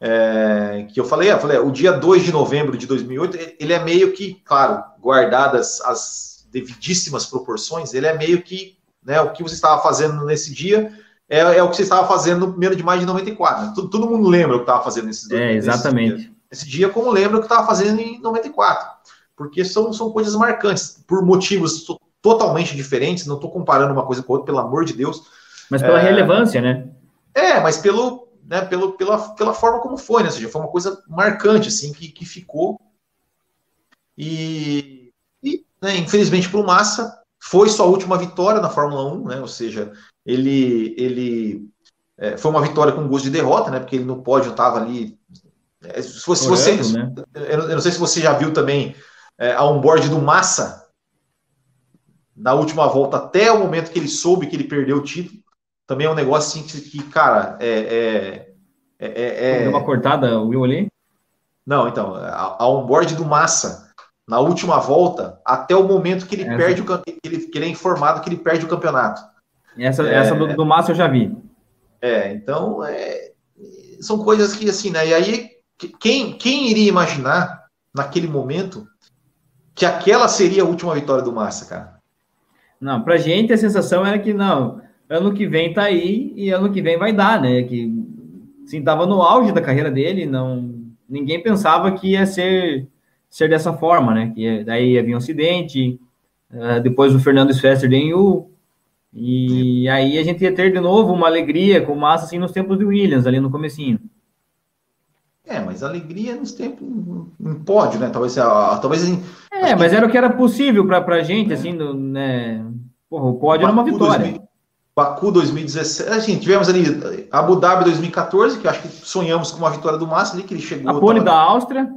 é, que eu falei, eu falei, o dia 2 de novembro de 2008, ele é meio que, claro, guardadas as devidíssimas proporções, ele é meio que né? O que você estava fazendo nesse dia é, é o que você estava fazendo no primeiro de maio de 94. Né? Todo, todo mundo lembra o que estava fazendo nesses dois É, exatamente. Nesse dia, nesse dia, como lembra o que estava fazendo em 94. Porque são, são coisas marcantes, por motivos totalmente diferentes. Não estou comparando uma coisa com outra, pelo amor de Deus. Mas pela é, relevância, né? É, mas pelo, né, pelo, pela, pela forma como foi, né? Ou seja, foi uma coisa marcante, assim, que, que ficou. E, e né, infelizmente, para o Massa, foi sua última vitória na Fórmula 1, né? Ou seja, ele, ele é, foi uma vitória com gosto de derrota, né? Porque ele no pódio estava ali. É, se, fosse, Orando, você, né? eu não sei se você já viu também é, a onboard do Massa na última volta até o momento que ele soube que ele perdeu o título. Também é um negócio assim que, cara, é. é, é, é Deu uma cortada, o Will ali? Não, então, a, a onboard do Massa na última volta, até o momento que ele essa. perde o ele, que ele é informado que ele perde o campeonato. Essa, é, essa do, do Márcio eu já vi. É, então é, são coisas que assim, né? E aí, quem, quem iria imaginar naquele momento que aquela seria a última vitória do Massa, cara? Não, pra gente a sensação era que não, ano que vem tá aí e ano que vem vai dar, né? Que assim, tava no auge da carreira dele, não ninguém pensava que ia ser ser dessa forma, né? Que daí havia um acidente, uh, depois o Fernando Schwester em e aí a gente ia ter de novo uma alegria com massa assim nos tempos de Williams, ali no comecinho. É, mas alegria nos tempos em pódio, né? Talvez, talvez em, É, mas que... era o que era possível para a gente, é. assim, no, né? Porra, o pódio Baku era uma vitória. 2000, Baku 2017, assim, tivemos ali Abu Dhabi 2014, que acho que sonhamos com uma vitória do Massa ali, que ele chegou. A pole da Áustria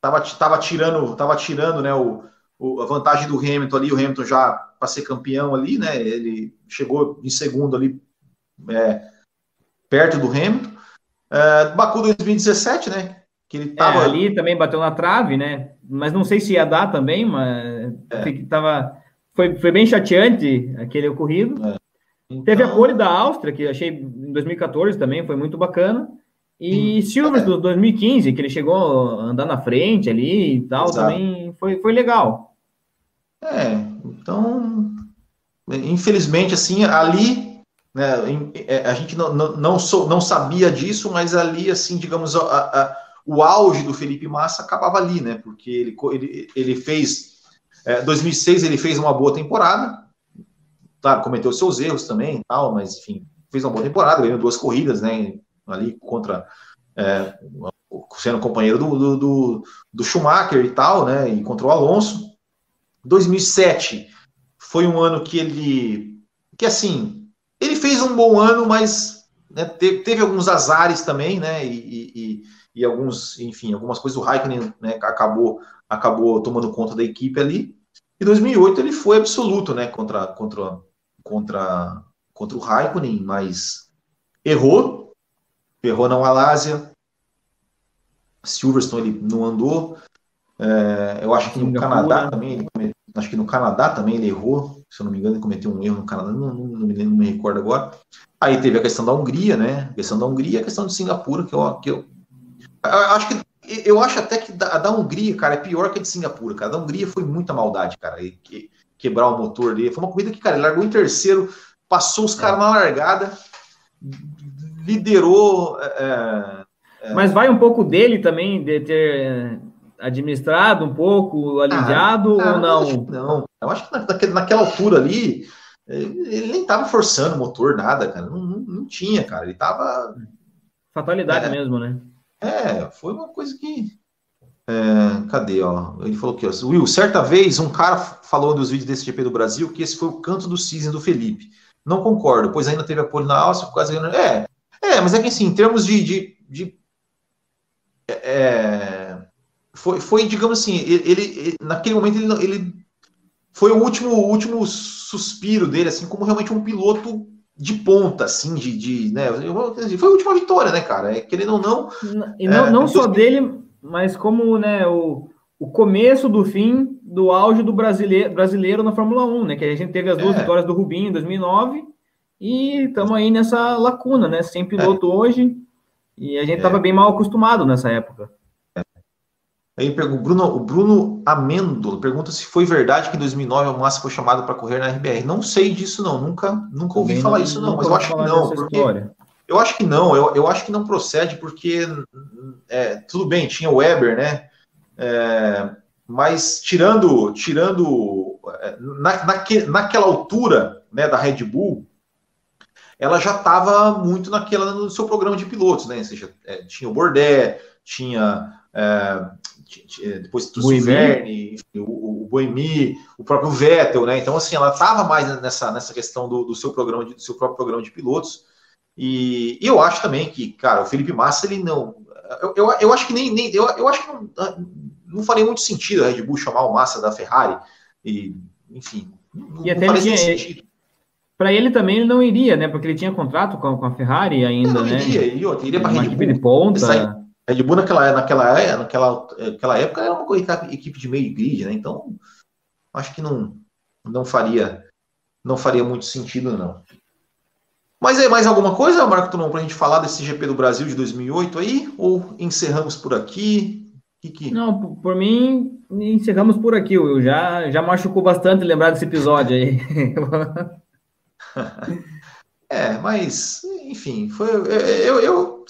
tava, tava tirando, tava tirando, né, o, o, a vantagem do Hamilton ali, o Hamilton já para ser campeão ali, né, ele chegou em segundo ali, é, perto do Hamilton. É, Baku 2017, né, que ele tava... É, ali também bateu na trave, né, mas não sei se ia dar também, mas é. tava, foi, foi bem chateante aquele ocorrido. Então... Teve a então pole da Áustria, que achei em 2014 também, foi muito bacana. E Silvers do 2015, que ele chegou a andar na frente ali e tal, Exato. também foi, foi legal. É, então, infelizmente, assim, ali né, é, a gente não, não, não, sou, não sabia disso, mas ali, assim, digamos, a, a, o auge do Felipe Massa acabava ali, né? Porque ele, ele, ele fez. É, 2006 ele fez uma boa temporada, claro, cometeu seus erros também tal, mas enfim, fez uma boa temporada, ganhou duas corridas, né? Ali contra. É, sendo companheiro do, do, do, Schumacher e tal, né? E contra o Alonso. 2007 foi um ano que ele. que assim. Ele fez um bom ano, mas né, teve, teve, alguns azares também, né? E, e, e, alguns, enfim, algumas coisas. O Raikkonen né, acabou, acabou tomando conta da equipe ali. E 2008 ele foi absoluto, né? Contra, contra, contra, contra o Raikkonen, mas errou. Errou na Malásia, Silverstone ele não andou. É, eu acho que no Canadá também, ele, acho que no Canadá também ele errou, se eu não me engano, ele cometeu um erro no Canadá, não, não, não, me, não me recordo agora. Aí teve a questão da Hungria, né? A questão da Hungria e a questão de Singapura, que eu, que eu, acho que eu acho até que da, da Hungria, cara, é pior que a de Singapura, cara. Da Hungria foi muita maldade, cara. E, que, quebrar o motor dele. Foi uma corrida que, cara, ele largou em terceiro, passou os caras na largada, liderou. É, é... Mas vai um pouco dele também, de ter administrado um pouco, aliviado ah, ou não? Eu não, eu acho que naquela, naquela altura ali, ele nem tava forçando o motor, nada, cara. Não, não, não tinha, cara. Ele tava. Fatalidade é, mesmo, né? É, foi uma coisa que. É, cadê, ó? Ele falou aqui, ó. Will, certa vez um cara falou nos vídeos desse GP do Brasil que esse foi o canto do cisne do Felipe. Não concordo, pois ainda teve apoio na Áustria por causa É, é, mas é que assim, em termos de. de, de é, foi, foi, digamos assim, ele, ele naquele momento ele, ele foi o último, o último suspiro dele, assim, como realmente um piloto de ponta, assim, de, de né? Foi a última vitória, né, cara? É, querendo ou não. E não, é, não só dele, mas como né, o, o começo do fim do auge do brasileiro, brasileiro na Fórmula 1, né? Que a gente teve as duas é. vitórias do Rubinho em 2009 e estamos aí nessa lacuna, né? Sem piloto é. hoje e a gente estava é. bem mal acostumado nessa época. Aí o Bruno, o Bruno Amendo pergunta se foi verdade que em 2009 o Massa foi chamado para correr na RBR. Não sei disso não, nunca, nunca ouvi falar isso não, mas eu acho que não, porque história. Eu acho que não, eu, eu acho que não procede, porque é, tudo bem, tinha o Weber, né? É, mas tirando, tirando é, na, naque, naquela altura né, da Red Bull, ela já estava muito naquela no seu programa de pilotos, né? Ou seja, é, tinha o Bordet, tinha é, depois o Verne, o, o Boemi, o próprio Vettel, né? Então, assim, ela estava mais nessa, nessa questão do, do, seu programa, de, do seu próprio programa de pilotos. E, e, eu acho também que, cara, o Felipe Massa, ele não. Eu, eu, eu acho que nem. nem eu, eu acho que não, não faria muito sentido a Red Bull chamar o Massa da Ferrari. E, enfim. Não, e até não ele Para ele também ele não iria, né? Porque ele tinha contrato com, com a Ferrari ainda, não, né? Iria, iria, iria para a Red Bull. De ponta. Red Bull naquela, naquela, naquela, naquela época era uma equipe de meio grid, né? Então, acho que não, não faria não faria muito sentido, não. Mas é mais alguma coisa, Marco Tonon, para a gente falar desse GP do Brasil de 2008 aí? Ou encerramos por aqui? Que que... Não, por mim, encerramos por aqui. Eu já, já machucou bastante lembrar desse episódio aí. é, mas, enfim, foi. Eu, eu,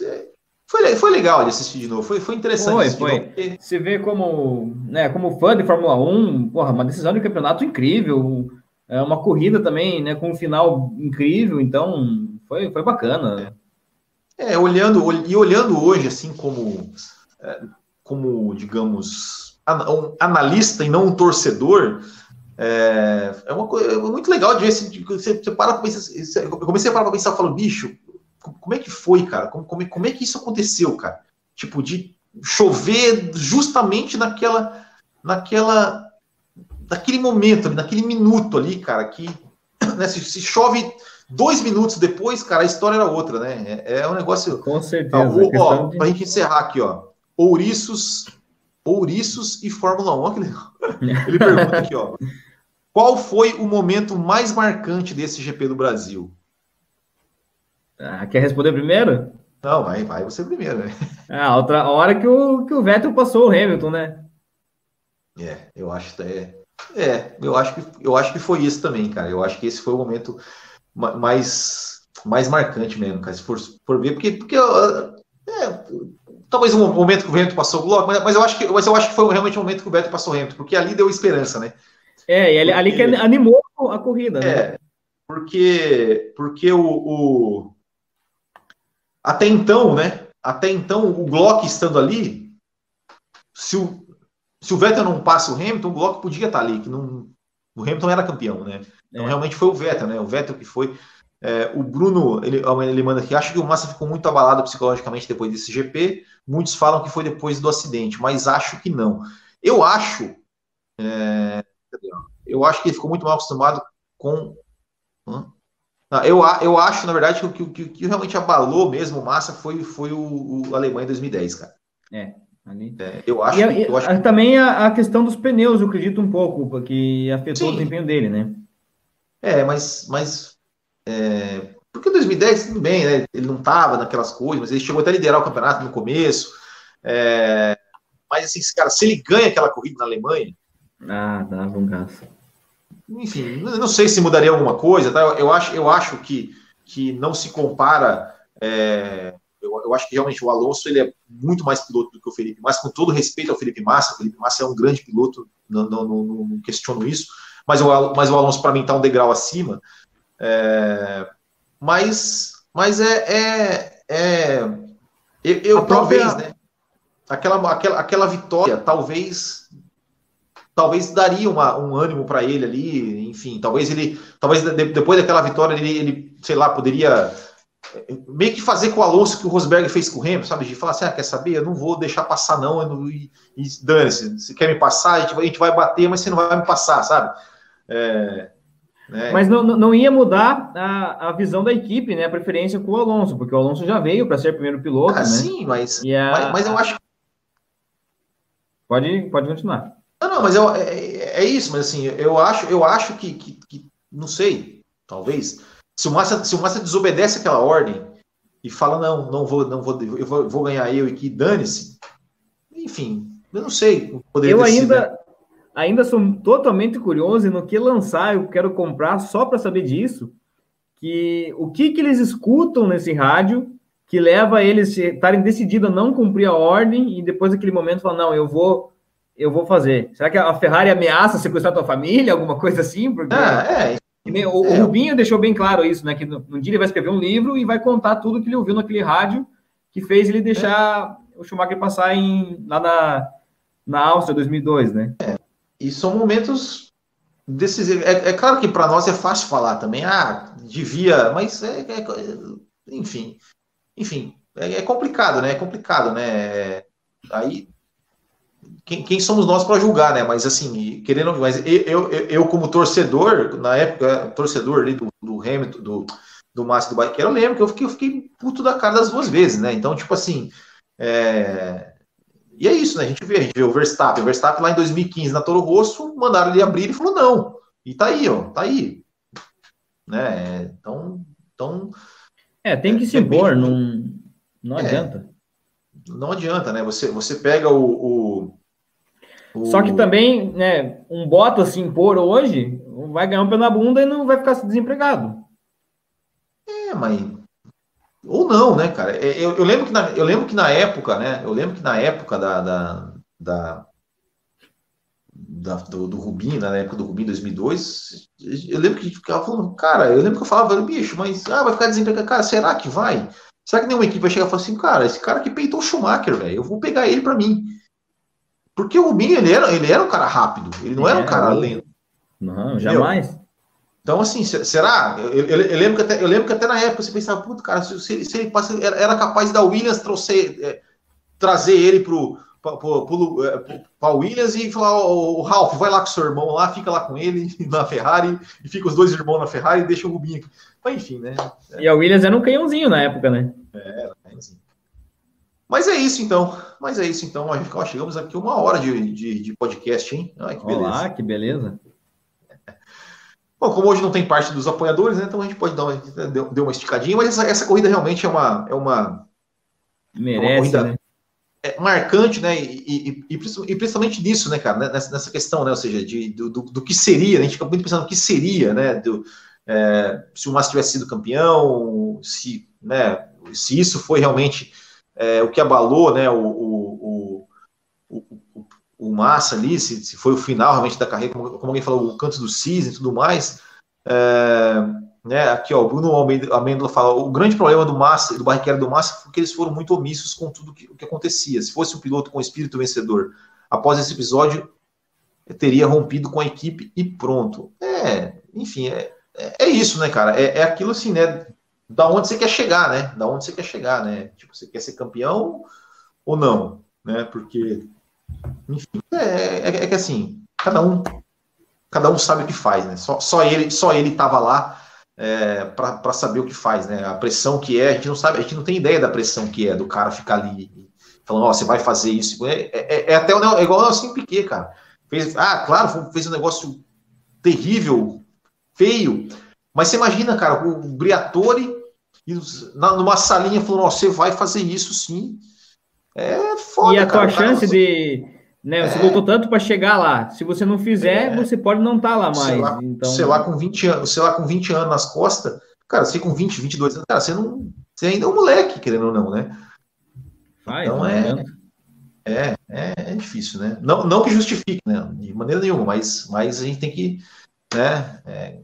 foi, foi legal de assistir de novo, foi, foi interessante. Foi, foi. Porque... Você vê como, né, como fã de Fórmula 1, porra, uma decisão de campeonato incrível, é uma corrida também, né, com um final incrível, então foi, foi bacana. É, olhando, e olhando hoje, assim, como, é, como digamos, um analista e não um torcedor, é, é uma coisa é muito legal de ver, você, você para pensar, eu comecei a parar para pensar, falando, bicho, como é que foi, cara? Como, como, como é que isso aconteceu, cara? Tipo, de chover justamente naquela, naquela naquele momento, naquele minuto ali, cara, que né, se, se, chove dois minutos depois, cara, a história era outra, né? É, é um negócio. Com certeza. Ó, ó, de... Pra gente encerrar aqui, ó. Ouriços, Ouriços e Fórmula 1. Olha que legal. Ele pergunta aqui, ó. Qual foi o momento mais marcante desse GP do Brasil? Ah, quer responder primeiro? Não, vai, vai você primeiro, né? Ah, outra hora que o, que o Vettel passou o Hamilton, né? É, eu acho é, é, eu acho que eu acho que foi isso também, cara. Eu acho que esse foi o momento mais mais marcante mesmo, cara, se for, ver, porque, porque é, talvez um momento que o Hamilton passou o bloco, mas, mas, eu acho que, mas eu acho que foi realmente um momento que o Beto passou o Hamilton, porque ali deu esperança, né? É, e ali, ali que animou a corrida, né? É, porque, porque o, o, até então, né? Até então, o Glock estando ali, se o, se o Vettel não passa o Hamilton, o Glock podia estar ali, que não, o Hamilton era campeão, né? Então é. realmente foi o Vettel, né? O Vettel que foi. É, o Bruno, ele, ele manda aqui, acho que o Massa ficou muito abalado psicologicamente depois desse GP. Muitos falam que foi depois do acidente, mas acho que não. Eu acho. É, eu acho que ele ficou muito mal acostumado com. Não, eu, eu acho, na verdade, que o que, que, que, realmente abalou mesmo o Massa foi, foi o, o Alemanha em 2010, cara. É. É, eu acho, e, eu acho também a, a, questão dos pneus, eu acredito um pouco, porque afetou Sim. o desempenho dele, né? É, mas, mas é, porque em 2010 tudo bem, né? Ele não estava naquelas coisas, mas ele chegou até a liderar o campeonato no começo. É, mas assim, cara, se ele ganha aquela corrida na Alemanha, ah, dava um gás. Enfim, não sei se mudaria alguma coisa, tá? Eu acho, eu acho que, que não se compara. É, eu, eu, acho que realmente o Alonso ele é muito mais piloto do que o Felipe Massa, com todo respeito ao Felipe Massa. O Felipe Massa é um grande piloto, não, não, não, não questiono isso, mas o, mas o Alonso, para mim, está um degrau acima. É, mas mas é, é, é eu, eu talvez, própria... né? Aquela, aquela, aquela vitória, talvez talvez daria uma, um ânimo para ele ali, enfim, talvez ele, talvez depois daquela vitória ele, ele, sei lá, poderia meio que fazer com o Alonso que o Rosberg fez com o Hamilton, sabe? De falar assim, ah, quer saber? Eu não vou deixar passar não, não e, e dane-se, se quer me passar, a gente, a gente vai bater, mas você não vai me passar, sabe? É, né? Mas não, não ia mudar a, a visão da equipe, né? A preferência com o Alonso, porque o Alonso já veio para ser primeiro piloto, ah, né? Sim, mas, a... mas, mas, eu acho. Pode, pode continuar. Não, não, mas eu, é, é, é isso, mas assim, eu acho, eu acho que, que, que não sei, talvez. Se o Massa, se o Massa desobedece aquela ordem e fala, não, não vou, não vou, eu vou, vou ganhar eu e que dane-se, enfim, eu não sei. Eu ainda, ainda sou totalmente curioso e no que lançar eu quero comprar só para saber disso, que o que, que eles escutam nesse rádio que leva eles estarem decididos a não cumprir a ordem e depois daquele momento falar, não, eu vou eu vou fazer. Será que a Ferrari ameaça sequestrar tua família, alguma coisa assim? Porque ah, é. O, é. o, Rubinho deixou bem claro isso, né? Que no, dia ele vai escrever um livro e vai contar tudo que ele ouviu naquele rádio que fez ele deixar é. o Schumacher passar em, lá na, na Áustria 2002, né? É. E são momentos decisivos. É, é claro que para nós é fácil falar também, ah, devia, mas é, é enfim, enfim, é, complicado, né? É complicado, né? Aí quem, quem, somos nós para julgar, né? Mas assim, querendo, mas eu, eu, eu como torcedor, na época, torcedor ali do, do Hamilton, do, do Márcio do Barrichello, eu lembro que eu fiquei, eu fiquei puto da cara das duas vezes, né? Então, tipo assim, é... e é isso, né? A gente vê, a gente vê o Verstappen, o Verstappen lá em 2015 na Toro Rosso, mandaram ele abrir e falou não. E tá aí, ó, tá aí. Né? Então, então é, tem que se impor, não, não é, adianta. Não adianta, né? Você, você pega o, o só que também, né, um Bottas se impor hoje, vai ganhar um pé na bunda e não vai ficar desempregado. É, mas. Ou não, né, cara? É, eu, eu, lembro que na, eu lembro que na época, né? Eu lembro que na época da. da, da, da do, do Rubinho, na época do Rubinho 2002, eu lembro que a gente ficava falando, cara, eu lembro que eu falava, bicho, mas ah, vai ficar desempregado. Cara, será que vai? Será que nenhuma equipe vai chegar e falar assim, cara, esse cara que peitou o Schumacher, velho, eu vou pegar ele para mim. Porque o Rubinho, ele era, ele era um cara rápido, ele não é, era um cara lento. Não, jamais. Então, assim, será? Eu, eu, eu, lembro que até, eu lembro que até na época você pensava, puto, cara, se, se, se ele passa, era, era, capaz da Williams trouxer, é, trazer ele pro, para Williams e falar, o, o Ralph, vai lá com seu irmão lá, fica lá com ele na Ferrari, e fica os dois irmãos na Ferrari e deixa o Rubinho aqui. Mas enfim, né? E a Williams era um canhãozinho na época, né? É, era canhãozinho. Mas é isso então. Mas é isso então. Ó, chegamos aqui uma hora de, de, de podcast, hein? Ai, que beleza. Olá, que beleza. Bom, como hoje não tem parte dos apoiadores, né, então a gente pode dar uma, deu, deu uma esticadinha, mas essa, essa corrida realmente é uma. É uma Merece, é uma corrida né? É marcante, né? E, e, e, principalmente nisso, né, cara? Nessa, nessa questão, né? Ou seja, de, do, do, do, que seria, né? a gente fica muito pensando no que seria, né? Do, é, se o Massa tivesse sido campeão, se, né, se isso foi realmente é, o que abalou né, o, o, o, o, o Massa ali, se, se, foi o final realmente da carreira, como, como alguém falou, o canto do cisne e tudo mais. É, né, aqui, ó, o Bruno Amêndola fala: o grande problema do Massa e do Barrichello do Massa foi que eles foram muito omissos com tudo que, o que acontecia. Se fosse um piloto com espírito vencedor, após esse episódio, teria rompido com a equipe e pronto. É, enfim, é, é, é isso, né, cara? É, é aquilo assim, né? Da onde você quer chegar, né? Da onde você quer chegar, né? Tipo, você quer ser campeão ou não, né? Porque, enfim, é, é, é que assim, cada um, cada um sabe o que faz, né? Só, só ele, só ele estava lá é, para saber o que faz, né? A pressão que é, a gente não sabe, a gente não tem ideia da pressão que é do cara ficar ali falando, ó, oh, você vai fazer isso. É, é, é até é igual o Nelson Piquet, cara. Fez, ah, claro, fez um negócio terrível, feio. Mas você imagina, cara, o Briatore numa salinha falando, oh, você vai fazer isso sim. É foda. E a cara, tua chance cara, de. Né, você é... voltou tanto para chegar lá. Se você não fizer, é... você pode não estar tá lá mais. Sei lá, então... sei lá, com 20 anos, sei lá, com 20 anos nas costas, cara, você com 20, 22 anos, cara, você não. Você ainda é um moleque, querendo ou não, né? Vai, então é. É, é, é, difícil, né? Não, não que justifique, né? De maneira nenhuma, mas, mas a gente tem que, né? É,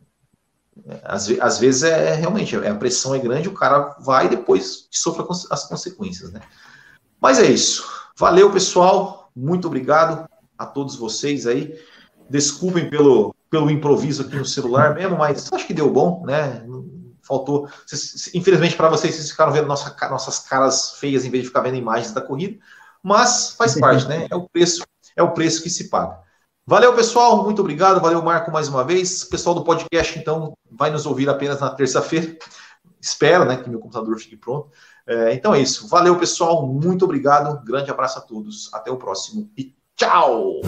às, às vezes é, é realmente a pressão é grande, o cara vai e depois sofre as consequências, né? Mas é isso. Valeu, pessoal. Muito obrigado a todos vocês aí. Desculpem pelo, pelo improviso aqui no celular mesmo, mas acho que deu bom, né? Faltou. Infelizmente para vocês, vocês ficaram vendo nossa, nossas caras feias em vez de ficar vendo imagens da corrida mas faz parte, né? É o preço, é o preço que se paga. Valeu, pessoal, muito obrigado. Valeu, Marco, mais uma vez. O pessoal do podcast, então, vai nos ouvir apenas na terça-feira. Espero, né, que meu computador fique pronto. É, então é isso. Valeu, pessoal. Muito obrigado. Grande abraço a todos. Até o próximo e tchau!